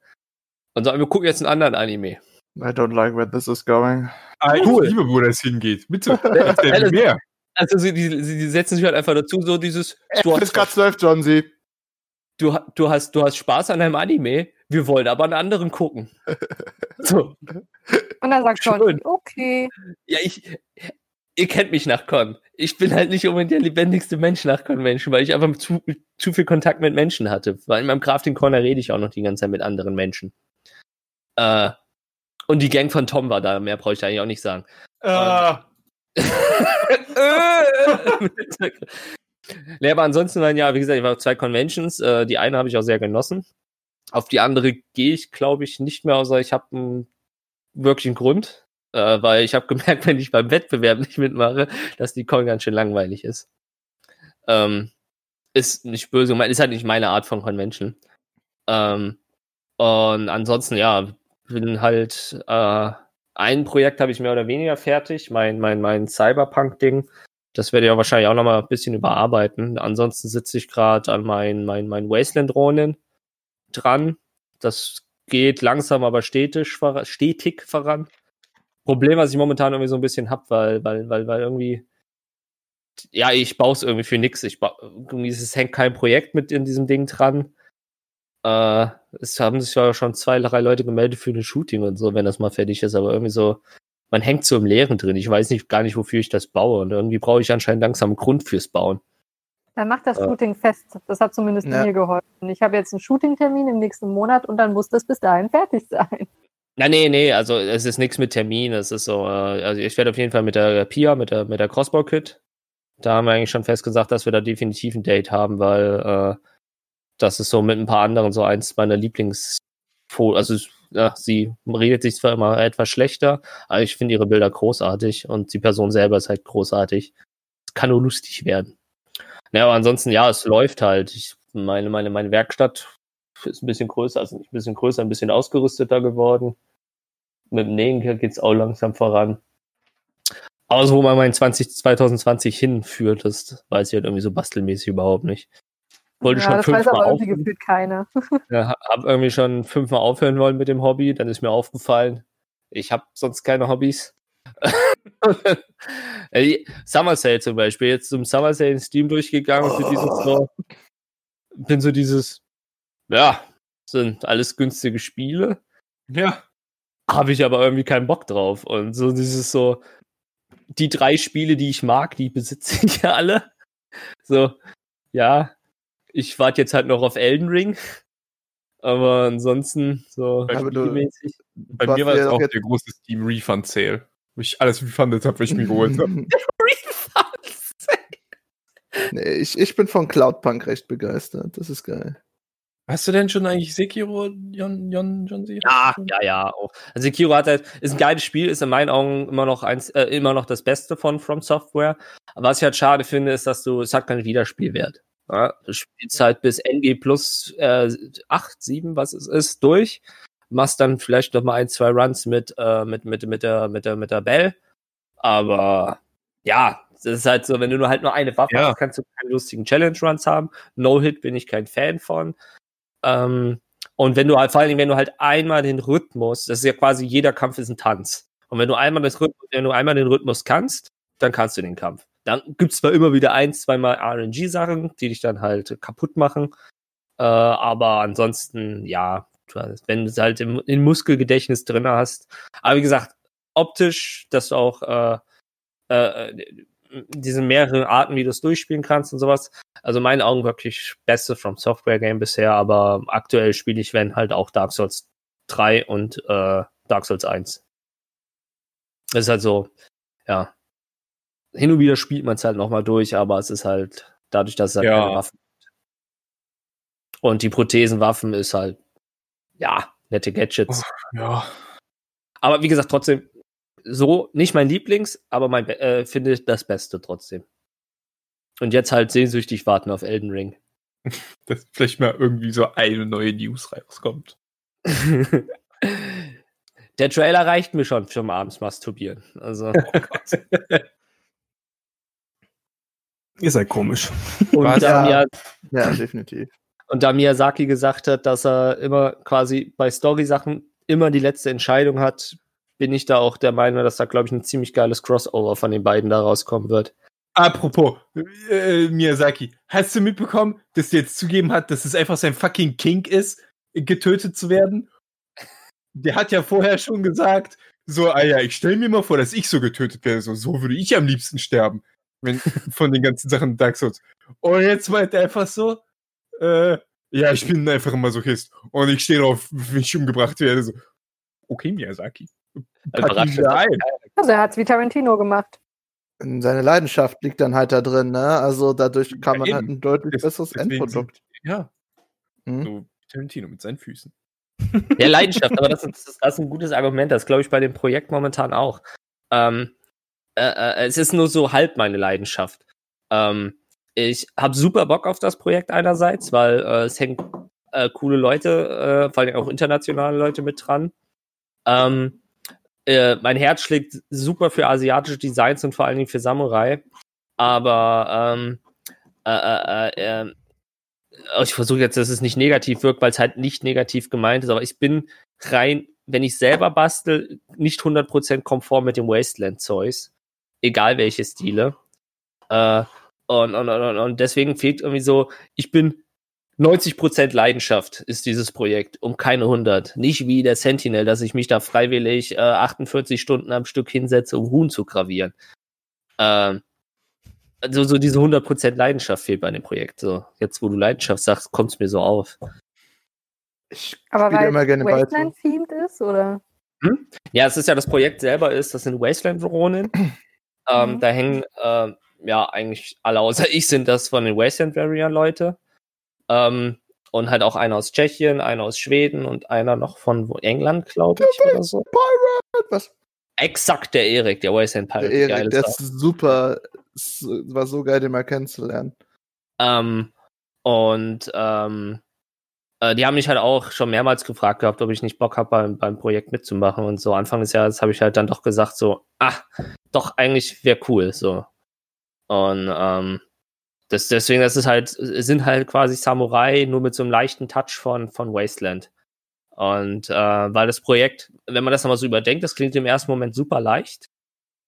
und sagen, wir gucken jetzt einen anderen Anime. I don't like where this is going. Ah, Cool. Ich liebe, wo das hingeht. Bitte. Erzähl mir mehr. Also sie, die, sie setzen sich halt einfach dazu, so dieses, du hast, gerade 12, John Z. du, du, hast, du hast Spaß an einem Anime, wir wollen aber einen anderen gucken. So, Und dann sagt Schön. John, okay. Ja, ich. Ihr kennt mich nach Con. Ich bin halt nicht unbedingt der lebendigste Mensch nach Convention, weil ich einfach zu, zu viel Kontakt mit Menschen hatte. Weil in meinem Crafting Corner rede ich auch noch die ganze Zeit mit anderen Menschen. Äh, und die Gang von Tom war da, mehr brauche ich eigentlich auch nicht sagen. Äh, nee, aber ansonsten waren ja, wie gesagt, ich war auf zwei Conventions. Äh, die eine habe ich auch sehr genossen. Auf die andere gehe ich, glaube ich, nicht mehr, außer ich habe einen wirklichen Grund. Äh, weil ich habe gemerkt, wenn ich beim Wettbewerb nicht mitmache, dass die Con ganz schön langweilig ist. Ähm, ist nicht böse gemeint, ist halt nicht meine Art von Convention. Ähm, und ansonsten, ja, bin halt, äh, ein Projekt habe ich mehr oder weniger fertig, mein, mein, mein Cyberpunk-Ding. Das werde ich auch wahrscheinlich auch nochmal ein bisschen überarbeiten. Ansonsten sitze ich gerade an mein, mein, mein Wasteland-Ronin dran. Das geht langsam, aber stetig, vor- stetig voran. Problem, was ich momentan irgendwie so ein bisschen hab, weil, weil, weil, weil irgendwie ja, ich baue es irgendwie für nix. Ich bau, irgendwie es hängt kein Projekt mit in diesem Ding dran. Äh, es haben sich ja schon zwei, drei Leute gemeldet für ein Shooting und so, wenn das mal fertig ist, aber irgendwie so, man hängt so im Leeren drin. Ich weiß nicht gar nicht, wofür ich das baue. Und irgendwie brauche ich anscheinend langsam einen Grund fürs Bauen. Dann macht das. Shooting fest. Das hat zumindest Ja. mir geholfen. Ich habe jetzt einen Shooting-Termin im nächsten Monat und dann muss das bis dahin fertig sein. Na, nee, nee, also es ist nichts mit Termin. Es ist so, äh, also ich werde auf jeden Fall mit der Pia, mit der, mit der Crossbow-Kit, da haben wir eigentlich schon fest gesagt, dass wir da definitiv ein Date haben, weil äh, das ist so mit ein paar anderen so eins meiner Lieblings also ja, sie redet sich zwar immer etwas schlechter, aber ich finde ihre Bilder großartig und die Person selber ist halt großartig. Es kann nur lustig werden. Naja, aber ansonsten, ja, es läuft halt. Ich meine, meine, meine Werkstatt ist ein bisschen größer, also ein bisschen größer, ein bisschen ausgerüsteter geworden. Mit dem Nähen geht es auch langsam voran. Aber so, wo man mein 20, 2020 hinführt, das weiß ich halt irgendwie so bastelmäßig überhaupt nicht. Wollte ja, schon das weiß fünfmal aber irgendwie gefühlt keiner. Ja, hab irgendwie schon fünfmal aufhören wollen mit dem Hobby, dann ist mir aufgefallen, ich habe sonst keine Hobbys. Ey, Summer Sale zum Beispiel, jetzt zum Summer Sale in Steam durchgegangen und für dieses so, bin so dieses, ja, sind alles günstige Spiele, Ja. habe ich aber irgendwie keinen Bock drauf. Und so dieses so, die drei Spiele, die ich mag, die besitze ich ja alle. So, ja, ich warte jetzt halt noch auf Elden Ring. Aber ansonsten, so spielmäßig. Bei mir war doch auch der große Steam Refund Sale. Wo ich alles refundet habe, was ich mir geholt habe. nee, ich, ich bin von Cloudpunk recht begeistert. Das ist geil. Hast du denn schon eigentlich Sekiro, Jon, Jon, Jon Sie? Ja, ja, ja. Auch. Also Sekiro hat halt, ist ein geiles Spiel, ist in meinen Augen immer noch eins, äh, immer noch das Beste von From Software. Aber was ich halt schade finde, ist, dass du, es hat keinen Wiederspielwert. Ja, du spielst halt bis NG plus äh, 8, 7, was es ist, durch. Machst dann vielleicht noch mal ein, zwei Runs mit, äh, mit, mit, mit der, mit der, mit der Bell. Aber ja, das ist halt so, wenn du nur halt nur eine Waffe Ja. hast, kannst du keine lustigen Challenge-Runs haben. No-Hit bin ich kein Fan von. Ähm, und wenn du halt, vor allen Dingen, wenn du halt einmal den Rhythmus, das ist ja quasi jeder Kampf ist ein Tanz. Und wenn du einmal das Rhythmus, wenn du einmal den Rhythmus kannst, dann kannst du den Kampf. Dann gibt's zwar immer wieder ein, zweimal RNG-Sachen, die dich dann halt kaputt machen. Äh, aber ansonsten, ja, wenn du es halt im, im Muskelgedächtnis drin hast. Aber wie gesagt, optisch, dass du auch äh, äh, diese mehreren Arten, wie du es durchspielen kannst und sowas. Also in meinen Augen wirklich beste From Software Game bisher, aber aktuell spiele ich, wenn halt auch Dark Souls 3 und äh, Dark Souls 1. Das ist halt so, ja. Hin und wieder spielt man es halt nochmal durch, aber es ist halt dadurch, dass es halt Ja. keine Waffen gibt. Und die Prothesenwaffen ist halt, ja, nette Gadgets. Ja. Aber wie gesagt, trotzdem, so nicht mein Lieblings, aber mein äh, finde ich das Beste trotzdem. Und jetzt halt sehnsüchtig warten auf Elden Ring. Dass vielleicht mal irgendwie so eine neue News rauskommt. Der Trailer reicht mir schon zum abends masturbieren. Also Ihr seid komisch. und Was? da, Ja. Mia, Ja, definitiv. und da Miyazaki gesagt hat, dass er immer quasi bei Story-Sachen immer die letzte Entscheidung hat, bin ich da auch der Meinung, dass da glaube ich ein ziemlich geiles Crossover von den beiden da rauskommen wird. Apropos, äh, Miyazaki, hast du mitbekommen, dass der jetzt zugeben hat, dass es einfach sein fucking Kink ist, getötet zu werden? Der hat ja vorher schon gesagt, so, ah ja, ich stelle mir mal vor, dass ich so getötet werde. So, so würde ich am liebsten sterben. Wenn, von den ganzen Sachen Dark Souls. Und jetzt meint er einfach so, äh, ja, ich bin einfach ein Masochist. Und ich stehe drauf, wenn ich umgebracht werde. So, okay, Miyazaki. Also er hat es wie Tarantino gemacht. Seine Leidenschaft liegt dann halt da drin, ne? Also dadurch kann Ja, man halt eben. ein deutlich Das- besseres Endprodukt. Ja, Hm? so Tarantino mit seinen Füßen. Ja, Leidenschaft, aber das ist, das ist ein gutes Argument. Das glaube ich bei dem Projekt momentan auch. Ähm, äh, äh, es ist nur so halb meine Leidenschaft. Ähm, ich habe super Bock auf das Projekt einerseits, weil äh, es hängen äh, coole Leute, äh, vor allem auch internationale Leute mit dran. Ähm, äh, mein Herz schlägt super für asiatische Designs und vor allen Dingen für Samurai. Aber ähm, äh, äh, äh, äh, ich versuche jetzt, dass es nicht negativ wirkt, weil es halt nicht negativ gemeint ist, aber ich bin rein, wenn ich selber bastel, nicht 100% konform mit dem Wasteland-Zeugs. Egal welche Stile. Äh, und, und, und, und deswegen fehlt irgendwie so, ich bin 90% Leidenschaft ist dieses Projekt, um keine 100. Nicht wie der Sentinel, dass ich mich da freiwillig äh, 48 Stunden am Stück hinsetze, um Huhn zu gravieren. Ähm, also so diese 100% Leidenschaft fehlt bei dem Projekt. So, jetzt wo du Leidenschaft sagst, kommt es mir so auf. Ich Aber weil immer gerne. Wasteland-themed ist, oder? Ja, es ist ja das Projekt selber ist, das sind Wasteland-Drohnen. Ähm, Mhm. Da hängen, äh, ja, eigentlich alle außer ich sind das von den Wasteland Warrior Leute. Ähm, und halt auch einer aus Tschechien, einer aus Schweden und einer noch von England, glaube ich, oder so. Was? Exakt der Erik, der Wasteland Der Pirate. Erik, geile der ist super. Es war so geil, den mal kennenzulernen. Ähm, und ähm, äh, die haben mich halt auch schon mehrmals gefragt gehabt, ob ich nicht Bock habe, beim, beim Projekt mitzumachen und so. Anfang des Jahres habe ich halt dann doch gesagt, so, ah, doch, eigentlich wäre cool, so. Und ähm, das, deswegen, das ist halt, sind halt quasi Samurai, nur mit so einem leichten Touch von, von Wasteland. Und äh, weil das Projekt, wenn man das nochmal so überdenkt, das klingt im ersten Moment super leicht.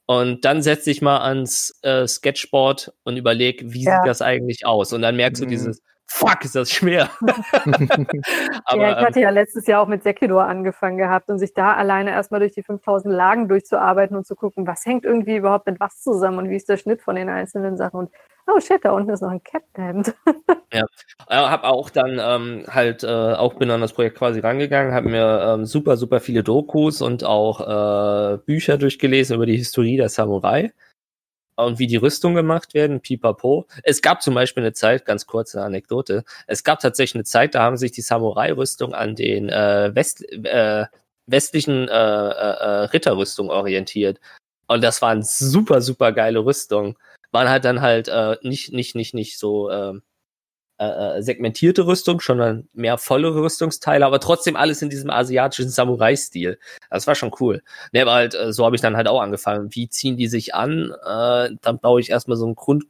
Und dann setz dich mal ans äh, Sketchboard und überleg, wie Ja. sieht das eigentlich aus? Und dann merkst du Mhm. dieses, fuck, ist das schwer. Aber ja, ich ähm, hatte ja letztes Jahr auch mit Sekidor angefangen gehabt und sich da alleine erstmal durch die 5000 Lagen durchzuarbeiten und zu gucken, was hängt irgendwie überhaupt mit was zusammen und wie ist der Schnitt von den einzelnen Sachen. Und oh shit, da unten ist noch ein Captain. äh, habe auch dann ähm, halt äh, auch bin an das Projekt quasi rangegangen, habe mir ähm, super super viele Dokus und auch äh, Bücher durchgelesen über die Historie der Samurai und wie die Rüstung gemacht werden, pipapo. Es gab zum Beispiel eine Zeit, ganz kurze Anekdote, es gab tatsächlich eine Zeit, da haben sich die Samurai-Rüstung an den äh, West, äh, westlichen äh, äh, äh, Ritterrüstung orientiert. Und das waren super, super geile Rüstungen. Waren halt dann halt äh, nicht, nicht, nicht, nicht so äh, äh, segmentierte Rüstung, sondern mehr volle Rüstungsteile, aber trotzdem alles in diesem asiatischen Samurai-Stil. Das war schon cool. Ne, aber halt, äh, so habe ich dann halt auch angefangen. Wie ziehen die sich an? Äh, dann baue ich erstmal so ein Grund,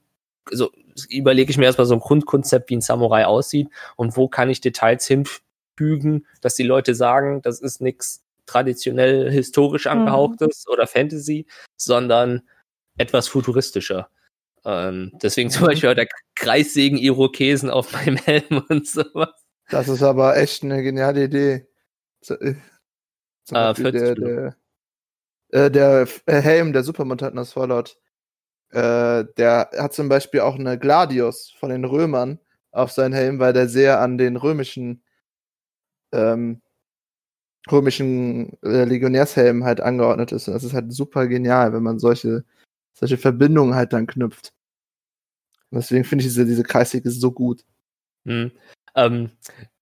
so überlege ich mir erstmal so ein Grundkonzept, wie ein Samurai aussieht und wo kann ich Details hinfügen, dass die Leute sagen, das ist nichts traditionell historisch angehauchtes oder Fantasy, sondern etwas futuristischer. Ähm, deswegen zum Beispiel auch der Kreissägen Irokesen auf meinem Helm und sowas. Das ist aber echt eine geniale Idee. Z- äh, Zum Ah, Beispiel 40 der, der, äh, der äh, Helm der Supermutanten aus Fallout. Äh, der hat zum Beispiel auch eine Gladius von den Römern auf seinen Helm, weil der sehr an den römischen ähm, römischen äh, Legionärshelm halt angeordnet ist. Und das ist halt super genial, wenn man solche, solche Verbindungen halt dann knüpft. Und deswegen finde ich diese, diese Kreissäge so gut. Hm. Ähm,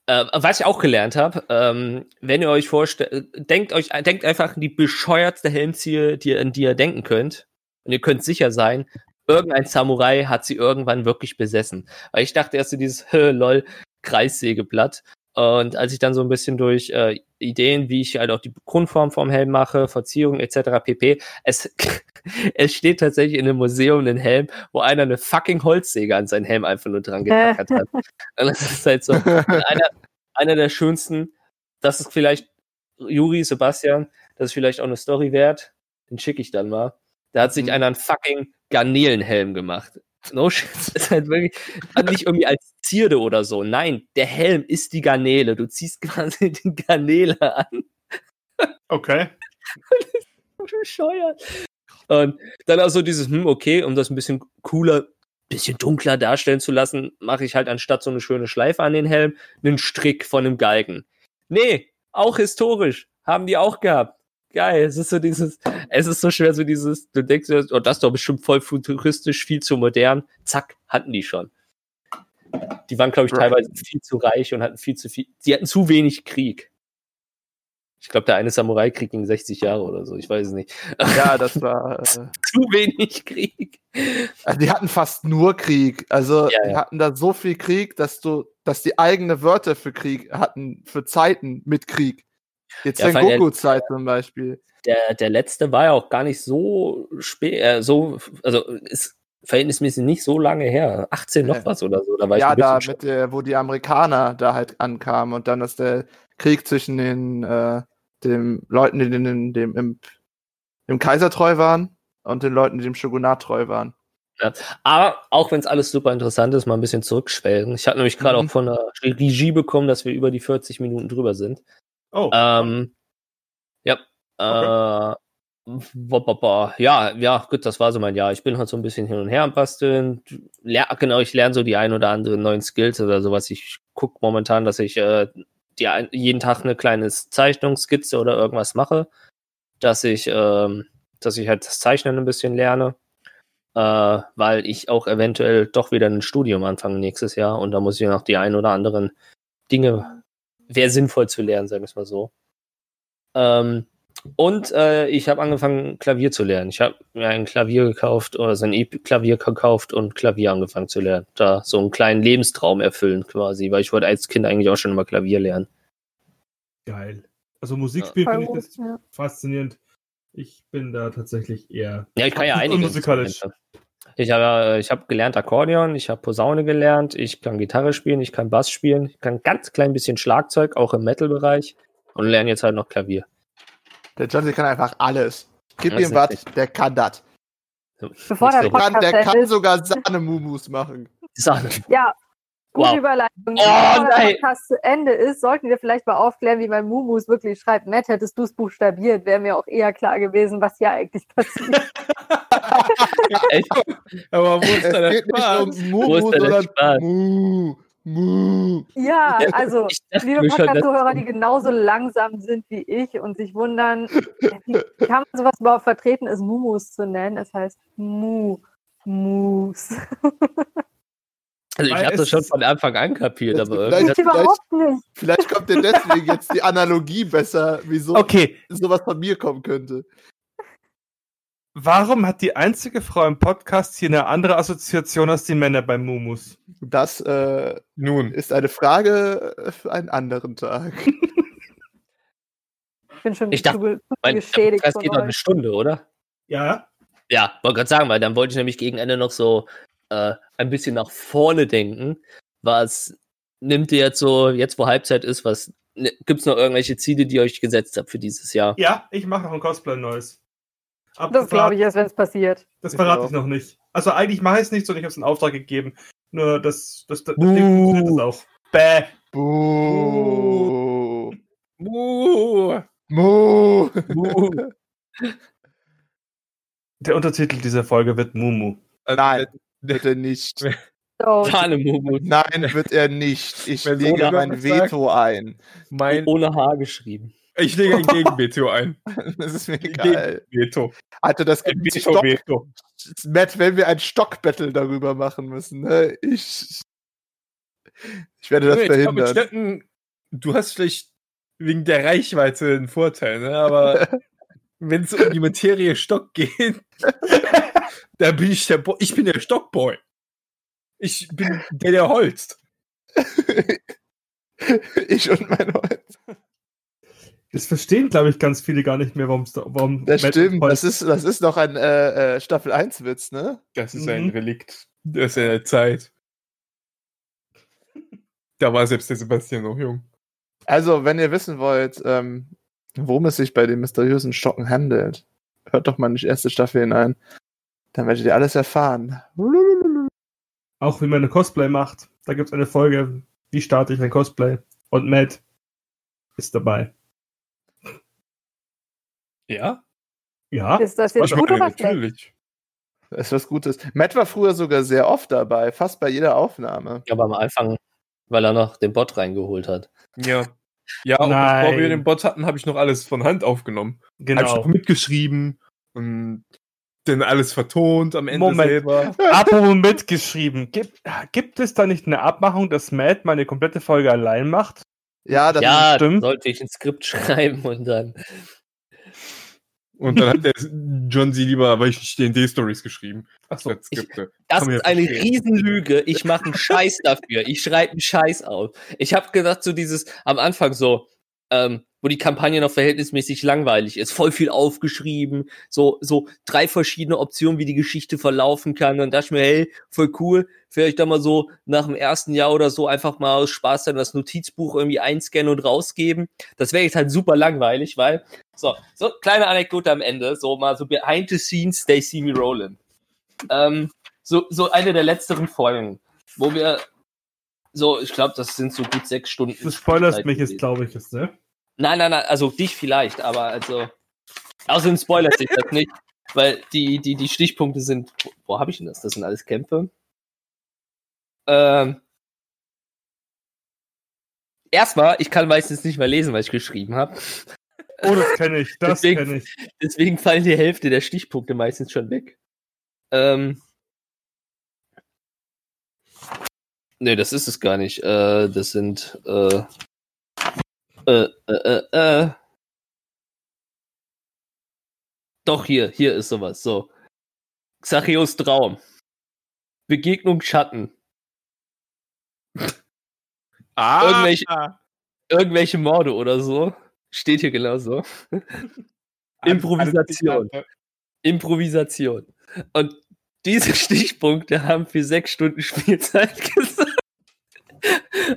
äh, was ich auch gelernt habe, ähm, wenn ihr euch vorstellt, denkt euch, denkt einfach an die bescheuertste Helmziel, die, ihr- an die ihr denken könnt. Und ihr könnt sicher sein, irgendein Samurai hat sie irgendwann wirklich besessen. Weil ich dachte erst so dieses, lol, Kreissägeblatt. Und als ich dann so ein bisschen durch äh, Ideen, wie ich halt auch die Grundform vom Helm mache, Verzierung etc. pp. Es, es steht tatsächlich in einem Museum ein Helm, wo einer eine fucking Holzsäge an seinen Helm einfach nur dran getackert hat. Und das ist halt so einer, einer der schönsten. Das ist vielleicht Juri, Sebastian, das ist vielleicht auch eine Story wert. Den schicke ich dann mal. Da hat sich Mhm. einer einen fucking Garnelenhelm gemacht. No shit. Das ist halt wirklich nicht irgendwie als Zierde oder so. Nein, der Helm ist die Garnele. Du ziehst quasi die Garnele an. Okay. Bescheuert. Und dann auch so dieses, hm, okay, um das ein bisschen cooler, bisschen dunkler darstellen zu lassen, mache ich halt anstatt so eine schöne Schleife an den Helm, einen Strick von einem Galgen. Nee, auch historisch. Haben die auch gehabt. Geil, es ist so dieses, es ist so schwer, so dieses, du denkst, dir, oh, das ist doch bestimmt voll futuristisch, viel zu modern. Zack, hatten die schon. Die waren, glaube ich, teilweise viel zu reich und hatten viel zu viel, die hatten zu wenig Krieg. Ich glaube, der eine Samurai-Krieg ging 60 Jahre oder so, ich weiß es nicht. Ja, das war. Äh, zu wenig Krieg. Also die hatten fast nur Krieg. Also Ja, die ja. hatten da so viel Krieg, dass du, dass die eigene Wörter für Krieg hatten, für Zeiten mit Krieg. Jetzt Ja, ja, Goku-Zeit zum Beispiel. Der, der letzte war ja auch gar nicht so spät, äh, so, also ist verhältnismäßig nicht so lange her. 18 noch Ja. was oder so. Da war Ja, da mit der, wo die Amerikaner da halt ankamen und dann ist der Krieg zwischen den äh, dem Leuten, die den, dem, im, dem Kaiser treu waren und den Leuten, die dem Shogunat treu waren. Aber auch wenn es alles super interessant ist, mal ein bisschen zurückschwelgen. Ich hatte nämlich gerade Mhm. auch von der Regie bekommen, dass wir über die 40 Minuten drüber sind. Oh, Ähm, ja. Äh, bo- bo. ja, ja, gut, das war so mein Jahr. Ich bin halt so ein bisschen hin und her am Basteln. Ler genau, ich lerne so die ein oder anderen neuen Skills oder sowas. Ich gucke momentan, dass ich äh, die jeden Tag eine kleine Zeichnungsskizze oder irgendwas mache, dass ich, ähm, dass ich halt das Zeichnen ein bisschen lerne. Äh, weil ich auch eventuell doch wieder ein Studium anfange nächstes Jahr und da muss ich noch die ein oder anderen Dinge wäre sinnvoll zu lernen, sagen wir es mal so. Ähm, und äh, ich habe angefangen, Klavier zu lernen. Ich habe mir ein Klavier gekauft oder so ein E-Klavier gekauft und Klavier angefangen zu lernen. Da so einen kleinen Lebenstraum erfüllen quasi, weil ich wollte als Kind eigentlich auch schon immer Klavier lernen. geil. Also Musik spielen Voll finde ich das ja. faszinierend. Ich bin da tatsächlich eher. Ja, ich kann ja Und einige musikalisch. Ich habe ich hab gelernt Akkordeon, ich habe Posaune gelernt, ich kann Gitarre spielen, ich kann Bass spielen, ich kann ganz klein bisschen Schlagzeug, auch im Metal-Bereich und lerne jetzt halt noch Klavier. Der Johnny kann einfach alles. Gib ihm was, der kann das. Bevor der Der Der kann, der kann ist, sogar Sahnemumus machen. Sahne. ja, gute Wow. Überleitung. Oh, Bevor der nein. Podcast zu Ende ist, sollten wir vielleicht mal aufklären, wie mein Mumus wirklich schreibt. Matt, hättest du es buchstabiert, wäre mir auch eher klar gewesen, was hier eigentlich passiert. Echt? Aber wo ist da der Spaß? um Wo Mumu, ist denn der sondern Spaß? Mu, Mu. Ja, also, liebe Podcast-Zuhörer, die genauso langsam sind wie ich und sich wundern, wie kann man sowas überhaupt vertreten, es Mumus zu nennen? Es heißt Mu, Mus. Also ich habe das schon von Anfang an kapiert, Das- aber vielleicht- überhaupt nicht. Vielleicht kommt dir deswegen jetzt die Analogie besser, wieso Okay, sowas von mir kommen könnte. Warum hat die einzige Frau im Podcast hier eine andere Assoziation als die Männer bei Mumus? Das äh, Nun, ist eine Frage äh, für einen anderen Tag. Ich bin schon Ich dachte, zu, zu mein geschädigt das geht noch eine. Stunde, oder? Ja, Ja, wollte gerade sagen, weil dann wollte ich nämlich gegen Ende noch so äh, ein bisschen nach vorne denken. Was nimmt ihr jetzt so, jetzt wo Halbzeit ist, was ne, gibt's noch irgendwelche Ziele, die ihr euch gesetzt habt für dieses Jahr? ja, ich mache noch ein Cosplay neues. Aber Das glaube ich erst, wenn es passiert. Das verrate Ich ich noch nicht. Also eigentlich mache ich es nicht, sondern ich habe es in Auftrag gegeben. Nur das, das, das, das Buh. Ding funktioniert das auch. Bäh. Buh. uh, Mu. uh, Der Untertitel dieser Folge wird Mumu. also, Nein. Bitte nicht. So, Schade, Mumu. Nein, wird er nicht. Ich lege mein Veto ein. Mein, Ohne H geschrieben. Ich lege ein Gegenveto ein. Das ist mir egal. Veto. Alter, das Ein Veto, Stock. Veto. Matt, wenn wir ein Stockbattle darüber machen müssen, ne? Ich. Ich werde das Ich verhindern. Stöcken, du hast vielleicht wegen der Reichweite einen Vorteil, ne? aber wenn es um die Materie Stock geht, da bin ich der Bo ich bin der Stockboy. Ich bin der, der holzt. ich und mein Holz. Das verstehen, glaube ich, ganz viele gar nicht mehr, warum da, warum Das Matt stimmt. Das ist, das ist noch ein äh, äh, Staffel 1-Witz, ne? Das ist Mhm. ein Relikt aus der Zeit. Da war selbst der Sebastian noch jung. Also, wenn ihr wissen wollt, ähm, worum es sich bei den mysteriösen Stocken handelt, hört doch mal in die erste Staffel hinein. Dann werdet ihr alles erfahren. Auch wie man eine Cosplay macht. Da gibt es eine Folge, wie starte ich ein Cosplay? Und Matt ist dabei. Ja? Ja, ist das jetzt gut oder schlecht? natürlich. Das ist was Gutes. Matt war früher sogar sehr oft dabei, fast bei jeder Aufnahme. Aber am Anfang, weil er noch den Bot reingeholt hat. Ja. Ja, und Nein. bevor wir den Bot hatten, habe ich noch alles von Hand aufgenommen. Habe ich genau. noch mitgeschrieben und dann alles vertont am Ende Moment. selber. Apropos mitgeschrieben. Gibt, gibt es da nicht eine Abmachung, dass Matt meine komplette Folge allein macht? Ja, das ja, stimmt. sollte ich ein Skript schreiben und dann. Und dann hat der John sie lieber, weil ich nicht D&D-Stories geschrieben. Achso. Das Kann man ist eine. Riesenlüge. Ich mache einen Scheiß dafür. Ich schreibe einen Scheiß auf. Ich habe gedacht, so dieses am Anfang so, ähm, wo die Kampagne noch verhältnismäßig langweilig ist, voll viel aufgeschrieben, so so drei verschiedene Optionen, wie die Geschichte verlaufen kann. Und dachte ich mir, hey, voll cool, vielleicht da mal so nach dem ersten Jahr oder so einfach mal aus Spaß dann das Notizbuch irgendwie einscannen und rausgeben. Das wäre jetzt halt super langweilig, weil so so kleine Anekdote am Ende, so mal so behind the scenes, they see me rolling. Ähm, so, so eine der letzteren Folgen, wo wir so, ich glaube, das sind so gut sechs Stunden. Du spoilerst mich jetzt, glaube ich, jetzt, ne? Nein, nein, nein, also dich vielleicht, aber also. Außerdem spoilert sich das nicht, weil die, die, die Stichpunkte sind. Wo, habe ich denn das? Das sind alles Kämpfe. Ähm. Erstmal, ich kann meistens nicht mehr lesen, was ich geschrieben habe. Oh, das kenne ich, das Deswegen- kenne ich. Deswegen fallen die Hälfte der Stichpunkte meistens schon weg. Ähm. Nee, das ist es gar nicht. Äh, das sind. Äh, äh, äh, äh, äh. Doch, hier, hier ist sowas. So. Xachios Traum. Begegnung Schatten. Ah, Irgendwelche- Irgendwelche Morde oder so. Steht hier genau so. Improvisation. Improvisation. Und diese Stichpunkte haben für sechs Stunden Spielzeit gesagt.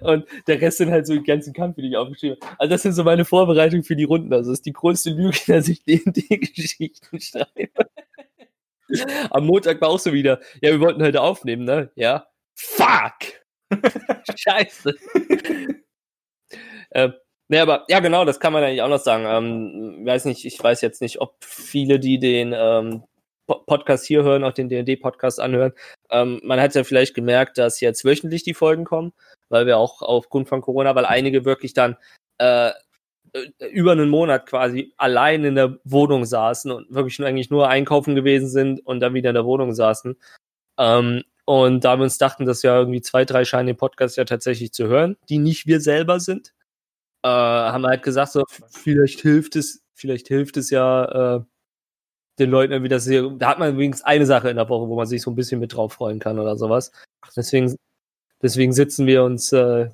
Und der Rest sind halt so die ganzen Kampf, die ich aufgeschrieben habe. Also das sind so meine Vorbereitungen für die Runden. Also das ist die größte Lüge, dass ich D&D-Geschichten schreibe. Am Montag war auch so wieder, ja, wir wollten heute aufnehmen, ne? Ja. Fuck! Scheiße. ähm, ne, aber ja, genau, das kann man eigentlich auch noch sagen. Ähm, weiß nicht, ich weiß jetzt nicht, ob viele, die den ähm, Po- Podcast hier hören, auch den D&D-Podcast anhören. Ähm, man hat ja vielleicht gemerkt, dass jetzt wöchentlich die Folgen kommen, weil wir auch aufgrund von Corona, weil einige wirklich dann äh, über einen Monat quasi allein in der Wohnung saßen und wirklich nur, eigentlich nur einkaufen gewesen sind und dann wieder in der Wohnung saßen. Ähm, und da wir uns dachten, dass ja irgendwie zwei, drei scheinen den Podcast ja tatsächlich zu hören, die nicht wir selber sind, äh, haben wir halt gesagt, so, vielleicht hilft es, vielleicht hilft es ja, äh, den Leuten irgendwie, dass sie, da hat man übrigens eine Sache in der Woche, wo man sich so ein bisschen mit drauf freuen kann oder sowas. Deswegen, deswegen sitzen wir uns, äh,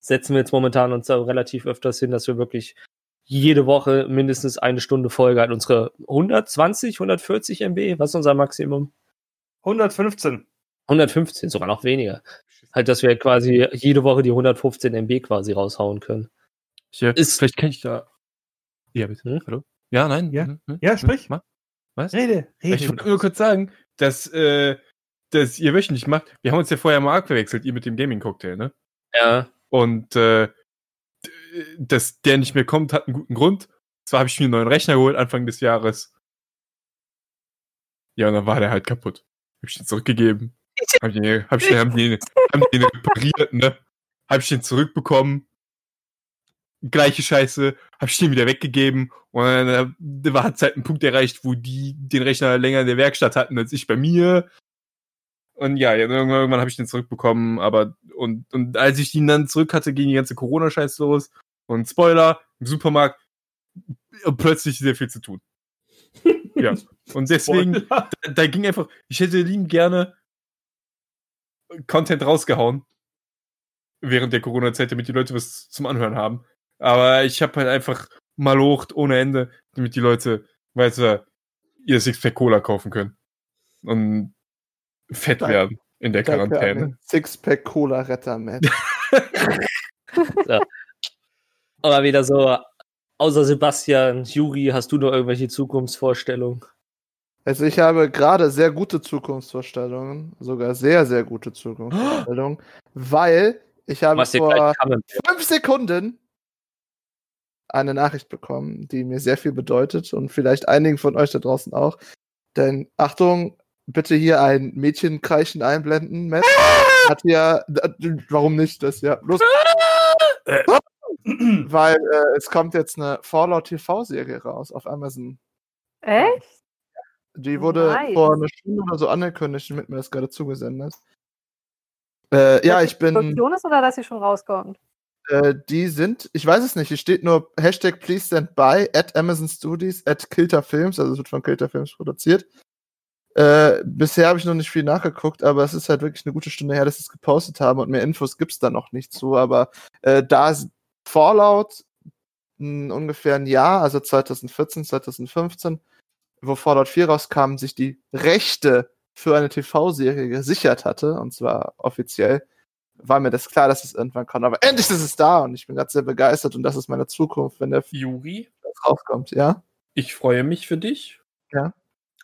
setzen wir jetzt momentan uns da relativ öfters hin, dass wir wirklich jede Woche mindestens eine Stunde Folge an unsere 120, 140 MB, was ist unser Maximum? 115. 115, sogar noch weniger. Halt, dass wir quasi jede Woche die 115 MB quasi raushauen können. Ja, Ist- vielleicht kann ich da. Ja, bitte. Hm? Hallo? Ja, nein? Ja. Hm, hm, Ja, hm, sprich. mach. Was? Rede, rede. Ich wollte nur kurz sagen, dass, äh, dass ihr wöchentlich macht. Wir haben uns ja vorher mal abgewechselt, ihr mit dem Gaming-Cocktail, ne? Ja. Und äh, dass der nicht mehr kommt, hat einen guten Grund. Zwar habe ich mir einen neuen Rechner geholt Anfang des Jahres. Ja, und dann war der halt kaputt. Hab ich den zurückgegeben. Hab ich den, hab ich den, haben die, haben den repariert, ne? Hab ich den zurückbekommen. Gleiche Scheiße, hab ich den wieder weggegeben. Und dann äh, war hat's halt ein Punkt erreicht, wo die den Rechner länger in der Werkstatt hatten als ich bei mir. Und ja, irgendwann, irgendwann habe ich den zurückbekommen, aber und, und als ich ihn dann zurück hatte, ging die ganze Corona-Scheiß los. Und Spoiler, im Supermarkt äh, plötzlich sehr viel zu tun. ja. Und deswegen, da, da ging einfach, ich hätte lieben gerne Content rausgehauen während der Corona-Zeit, damit die Leute was zum Anhören haben. Aber ich habe halt einfach malocht ohne Ende, damit die Leute weiter ihr Sixpack Cola kaufen können. Und fett werden in der Quarantäne. Sixpack Cola Retter, Matt. Aber wieder so, außer Sebastian, Juri, hast du noch irgendwelche Zukunftsvorstellungen? Also ich habe gerade sehr gute Zukunftsvorstellungen, sogar sehr, sehr gute Zukunftsvorstellungen, weil ich habe vor fünf Sekunden eine Nachricht bekommen, die mir sehr viel bedeutet und vielleicht einigen von euch da draußen auch. Denn Achtung, bitte hier ein Mädchenkreischen einblenden. Matt hat ja, d- warum nicht? Das ja los. Weil äh, es kommt jetzt eine Fallout TV-Serie raus auf Amazon. Echt? Die wurde Nice. vor einer Stunde oder so angekündigt und mit mir das gerade zugesendet. Äh, ja, ich bin. Produktion ist oder dass sie schon rauskommt? Äh, die sind, ich weiß es nicht, hier steht nur Hashtag Please Stand By at Amazon Studios at Kilter Films, also es wird von Kilter Films produziert. Äh, bisher habe ich noch nicht viel nachgeguckt, aber es ist halt wirklich eine gute Stunde her, dass sie es gepostet haben und mehr Infos gibt es da noch nicht zu. Aber äh, da Fallout mh, ungefähr ein Jahr, also 2014, 2015, wo Fallout 4 rauskam, sich die Rechte für eine TV-Serie gesichert hatte, und zwar offiziell, war mir das klar, dass es irgendwann kommt. Aber endlich ist es da und ich bin gerade sehr begeistert und das ist meine Zukunft, wenn der Juri, rauskommt, ja? ich freue mich für dich. Ja.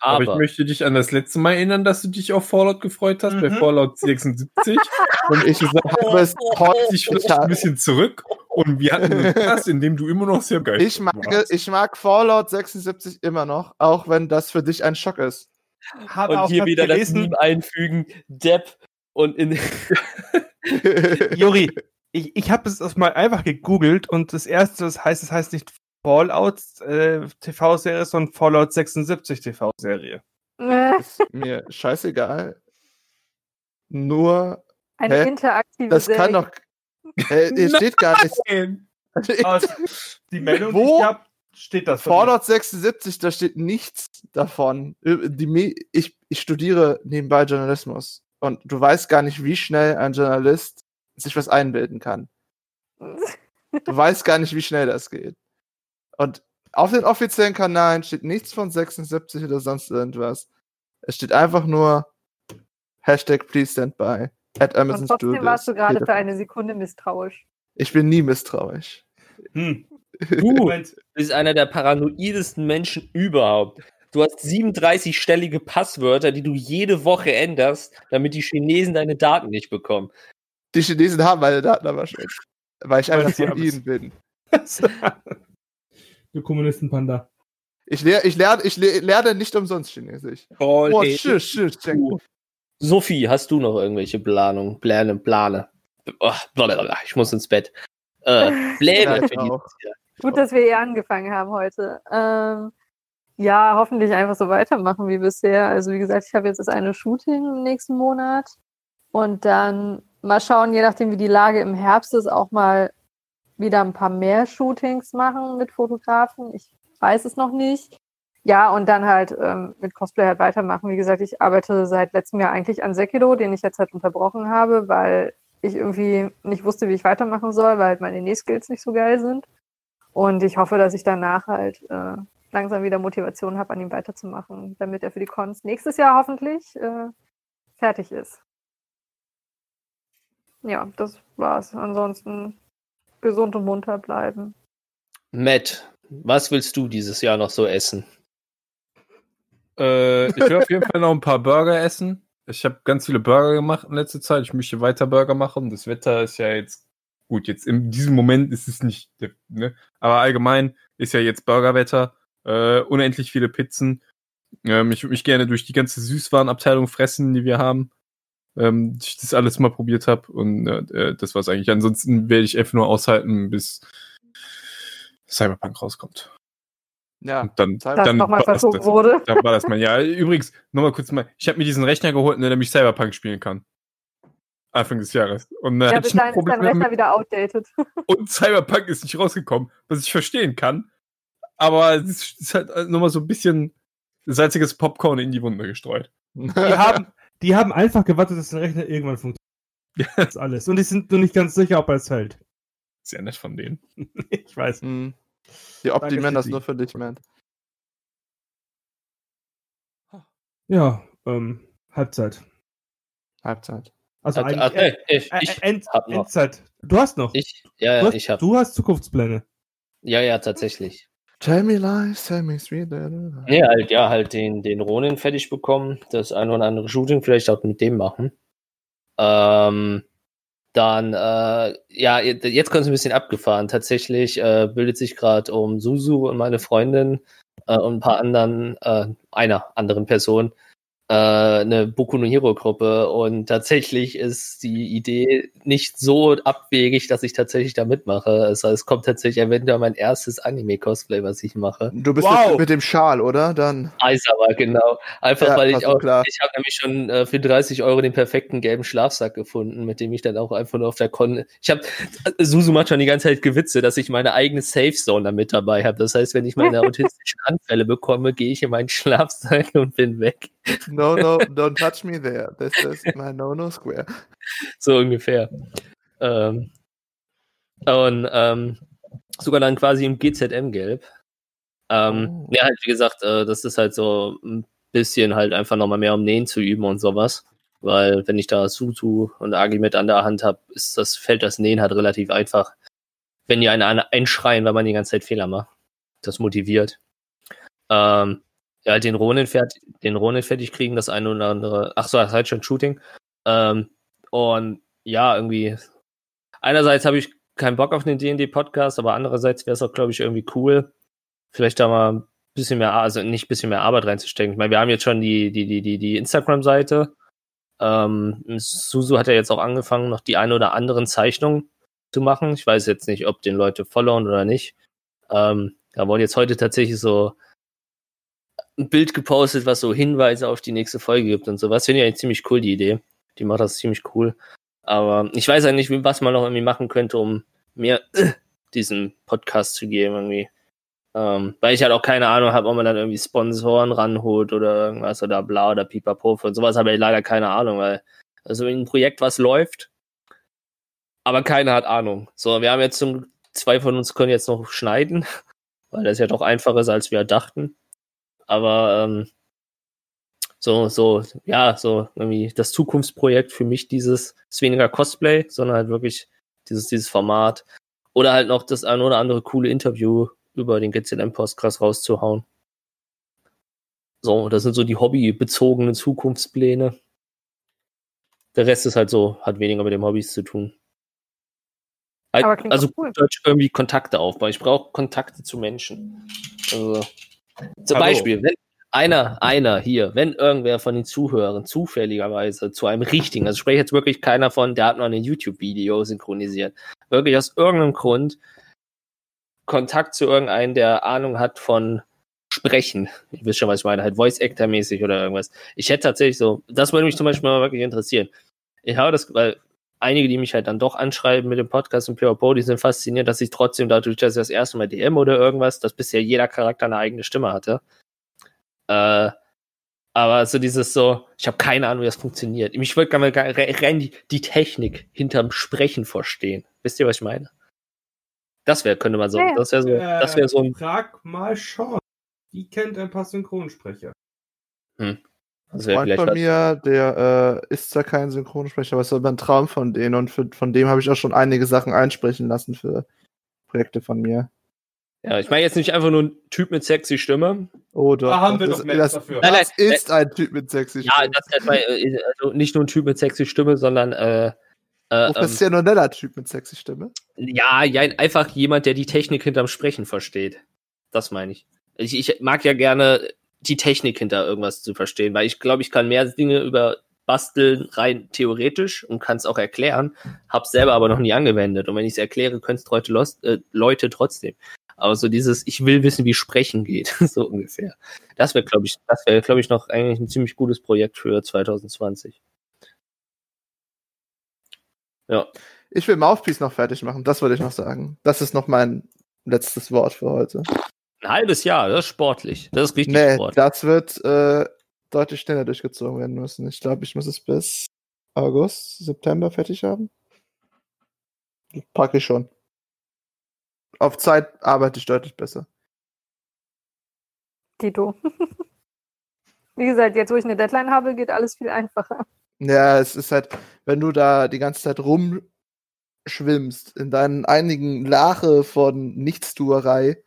Aber, ich Aber, möchte dich an das letzte Mal erinnern, dass du dich auf Fallout gefreut hast, bei Mhm. Fallout 76. Und ich habe es heute dich vielleicht ein bisschen zurück und wir hatten einen Spaß, in dem du immer noch sehr geil Ich mag, ich mag Fallout 76 immer noch, auch wenn das für dich ein Schock ist. Habe und auch hier wieder das gelesen. Meme einfügen, Depp und in Juri, ich, ich habe es mal einfach gegoogelt und das erste, das heißt, es heißt nicht Fallout äh, TV-Serie, sondern Fallout 76 TV-Serie. Äh, ist mir scheißegal. Nur, Eine Hä? interaktive das kann Serie. doch. Äh, hier steht gar nicht. Nein. Aus die Meldung, Wo? die ich habe, steht das. Fallout 76, da steht nichts davon. Die, Me- ich, ich studiere nebenbei Journalismus. Und du weißt gar nicht, wie schnell ein Journalist sich was einbilden kann. Du weißt gar nicht, wie schnell das geht. Und auf den offiziellen Kanälen steht nichts von 76 oder sonst irgendwas. Es steht einfach nur Hashtag please stand by. At Und Amazon trotzdem warst du Studios. gerade für eine Sekunde misstrauisch. Ich bin nie misstrauisch. Hm. Du bist einer der paranoidesten Menschen überhaupt. Du hast 37-stellige Passwörter, die du jede Woche änderst, damit die Chinesen deine Daten nicht bekommen. Die Chinesen haben meine Daten aber schon. Weil ich sie von ihnen bin. du Kommunistenpanda. Ich, lehr, ich, lerne, ich le- lerne nicht umsonst Chinesisch. Oh, shit, shit, check. Sophie, hast du noch irgendwelche Planungen, Pläne, Plane? Oh, blablabla, ich muss ins Bett. Äh, Pläne Ja, für Jahr. Gut, dass wir eh angefangen haben heute. Ähm, ja, hoffentlich einfach so weitermachen wie bisher. Also wie gesagt, ich habe jetzt das eine Shooting im nächsten Monat und dann mal schauen, je nachdem wie die Lage im Herbst ist, auch mal wieder ein paar mehr Shootings machen mit Fotografen. Ich weiß es noch nicht. Ja, und dann halt ähm, mit Cosplay halt weitermachen. Wie gesagt, ich arbeite seit letztem Jahr eigentlich an Sekiro, den ich jetzt halt unterbrochen habe, weil ich irgendwie nicht wusste, wie ich weitermachen soll, weil halt meine Nähskills nicht so geil sind. Und ich hoffe, dass ich danach halt äh, langsam wieder Motivation habe, an ihm weiterzumachen, damit er für die Cons nächstes Jahr hoffentlich äh, fertig ist. Ja, das war's. Ansonsten gesund und munter bleiben. Matt, was willst du dieses Jahr noch so essen? Äh, ich will auf jeden Fall noch ein paar Burger essen. Ich habe ganz viele Burger gemacht in letzter Zeit. Ich möchte weiter Burger machen. Das Wetter ist ja jetzt gut. Jetzt in diesem Moment ist es nicht, ne? aber allgemein ist ja jetzt Burgerwetter. Äh, unendlich viele Pizzen. Ähm, ich würde mich gerne durch die ganze Süßwarenabteilung fressen, die wir haben. Ähm, ich das alles mal probiert habe und äh, das war's eigentlich. Ansonsten werde ich einfach nur aushalten, bis Cyberpunk rauskommt. Ja, Und dann, dann nochmal war das verschoben das. wurde. Da war das mal. Ja, übrigens, nochmal kurz mal. Ich habe mir diesen Rechner geholt, ne, damit ich Cyberpunk spielen kann. Anfang des Jahres. Und äh, Ja, bis dahin ist dein Rechner wieder outdated. und Cyberpunk ist nicht rausgekommen, was ich verstehen kann. Aber es ist halt nochmal so ein bisschen salziges Popcorn in die Wunde gestreut. Die haben, die haben einfach gewartet, dass der Rechner irgendwann funktioniert. Ja. Das ist alles. Und die sind nur nicht ganz sicher, ob er es hält. Sehr nett von denen. Ich weiß. Hm. Die optimieren das nur für dich, man. Ja, ähm, Halbzeit. Halbzeit. Also Ach, eigentlich okay, ich, äh, ich, End, hab noch. Endzeit. Du hast noch. ich, ja, du, ja, hast, ich hab, du hast Zukunftspläne. ja, ja, tatsächlich. Tell me lies, tell me sweet. Nee, halt, ja, halt den, den Ronin fertig bekommen, das ein oder andere Shooting vielleicht auch mit dem machen. Ähm, dann, äh, ja, jetzt kommt es ein bisschen abgefahren. Tatsächlich äh, bildet sich gerade um Susu und meine Freundin äh, und ein paar anderen, äh, einer anderen Person, äh, eine Boku no Hero Gruppe und tatsächlich ist die Idee nicht so abwegig, dass ich tatsächlich da mitmache. Also es kommt tatsächlich eventuell mein erstes Anime-Cosplay, was ich mache. Du bist Wow. mit, dem Schal, oder? Dann. Eisawa, genau. Einfach Ja, weil ich auch, klar. ich habe nämlich schon äh, für 30 Euro den perfekten gelben Schlafsack gefunden, mit dem ich dann auch einfach nur auf der Con. Ich habe Susu macht schon die ganze Zeit Gewitze, dass ich meine eigene Safe Zone da mit dabei habe. Das heißt, wenn ich meine autistischen Anfälle bekomme, gehe ich in meinen Schlafsack und bin weg. No, no, don't touch me there. This is my no-no square. So ungefähr. Ähm, und ähm, sogar dann quasi im GZM-Gelb. Ähm, Oh. Ja, halt, wie gesagt, äh, das ist halt so ein bisschen halt einfach nochmal mehr um Nähen zu üben und sowas. Weil wenn ich da Sutu und Agi mit an der Hand habe, ist das, fällt das Nähen halt relativ einfach. Wenn die einen einschreien, weil man die ganze Zeit Fehler macht. Das motiviert. Ähm, Ja, halt den Ronin fertig, den Ronin fertig kriegen, das eine oder andere. Ach so, das heißt schon Shooting. Ähm, und ja, irgendwie. Einerseits habe ich keinen Bock auf den D&D-Podcast, aber andererseits wäre es auch, glaube ich, irgendwie cool, vielleicht da mal ein bisschen mehr, also nicht ein bisschen mehr Arbeit reinzustecken. Ich meine, wir haben jetzt schon die, die, die, die, die Instagram-Seite. Ähm, Suzu hat ja jetzt auch angefangen, noch die eine oder anderen Zeichnungen zu machen. Ich weiß jetzt nicht, ob den Leute followen oder nicht. Ähm, da wurde jetzt heute tatsächlich so ein Bild gepostet, was so Hinweise auf die nächste Folge gibt und sowas. Finde ich eigentlich ziemlich cool, die Idee. Die macht das ziemlich cool. Aber ich weiß eigentlich, nicht, was man noch irgendwie machen könnte, um mehr äh, diesen Podcast zu geben irgendwie. Ähm, weil ich halt auch keine Ahnung habe, ob man dann irgendwie Sponsoren ranholt oder irgendwas oder bla oder pipapo. Von sowas habe ich leider keine Ahnung, weil also ein Projekt, was läuft, aber keiner hat Ahnung. So, wir haben jetzt zum, zwei von uns können jetzt noch schneiden, weil das ja doch einfacher ist, als wir dachten. Aber ähm, so, so, ja, so irgendwie das Zukunftsprojekt für mich dieses ist weniger Cosplay, sondern halt wirklich dieses, dieses Format. Oder halt noch das ein oder andere coole Interview über den GZM-Podcast rauszuhauen. So, das sind so die hobbybezogenen Zukunftspläne. Der Rest ist halt so, hat weniger mit dem Hobbys zu tun. Klingt also cool. Irgendwie Kontakte aufbauen. Ich brauche Kontakte zu Menschen. Also, zum Hallo. Beispiel, wenn einer, einer hier, wenn irgendwer von den Zuhörern zufälligerweise zu einem richtigen, also ich spreche jetzt wirklich keiner von, der hat noch ein YouTube-Video synchronisiert, wirklich aus irgendeinem Grund Kontakt zu irgendeinem, der Ahnung hat von Sprechen. Ich wisst schon, was ich meine, halt Voice-Actor-mäßig oder irgendwas. Ich hätte tatsächlich so, das würde mich zum Beispiel mal wirklich interessieren. Ich habe das, weil einige, die mich halt dann doch anschreiben mit dem Podcast und PvP, die sind fasziniert, dass ich trotzdem dadurch, dass ich das erste Mal DM oder irgendwas, dass bisher jeder Charakter eine eigene Stimme hatte. Äh, aber so dieses so, ich habe keine Ahnung, wie das funktioniert. Ich würde gerne rein die, die Technik hinterm Sprechen verstehen. Wisst ihr, was ich meine? Das wäre, könnte man so, Ja, ja. das wäre so, das wäre so ein, Frag mal Sean. Die kennt ein paar Synchronsprecher. das Wäre Freund von was. mir, der äh, ist zwar kein Synchronsprecher, aber es ist aber ein Traum von denen und für, von dem habe ich auch schon einige Sachen einsprechen lassen für Projekte von mir. Ja, ich meine jetzt nicht einfach nur ein Typ mit sexy Stimme. Oh, doch. Da haben wir das, doch das, dafür. Nein, das nein, ist ein Typ mit sexy Ja, Stimme. das, das war, äh, also nicht nur ein Typ mit sexy Stimme, sondern äh, äh, ähm, Professioneller Typ mit sexy Stimme. ja, ja, einfach jemand, der die Technik hinterm Sprechen versteht. Das meine ich. ich. Ich mag ja gerne die Technik hinter irgendwas zu verstehen, weil ich glaube, ich kann mehr Dinge über basteln rein theoretisch und kann es auch erklären, hab's selber aber noch nie angewendet. Und wenn ich es erkläre, können es Leute, äh, Leute trotzdem. Aber so dieses, ich will wissen, wie Sprechen geht, so ungefähr. Das wäre, glaube ich, das wäre, glaube ich, noch eigentlich ein ziemlich gutes Projekt für 2020. Ja. Ich will Mouthpiece noch fertig machen, das wollte ich noch sagen. Das ist noch mein letztes Wort für heute. Ein halbes Jahr, das ist sportlich. Das ist richtig Nee, sportlich. das wird äh, deutlich schneller durchgezogen werden müssen. Ich glaube, ich muss es bis August, September fertig haben. Packe ich schon. Auf Zeit arbeite ich deutlich besser. Tito. Wie gesagt, jetzt wo ich eine Deadline habe, geht alles viel einfacher. Ja, es ist halt, wenn du da die ganze Zeit rumschwimmst in deinen einigen Lache von Nichtstuerei,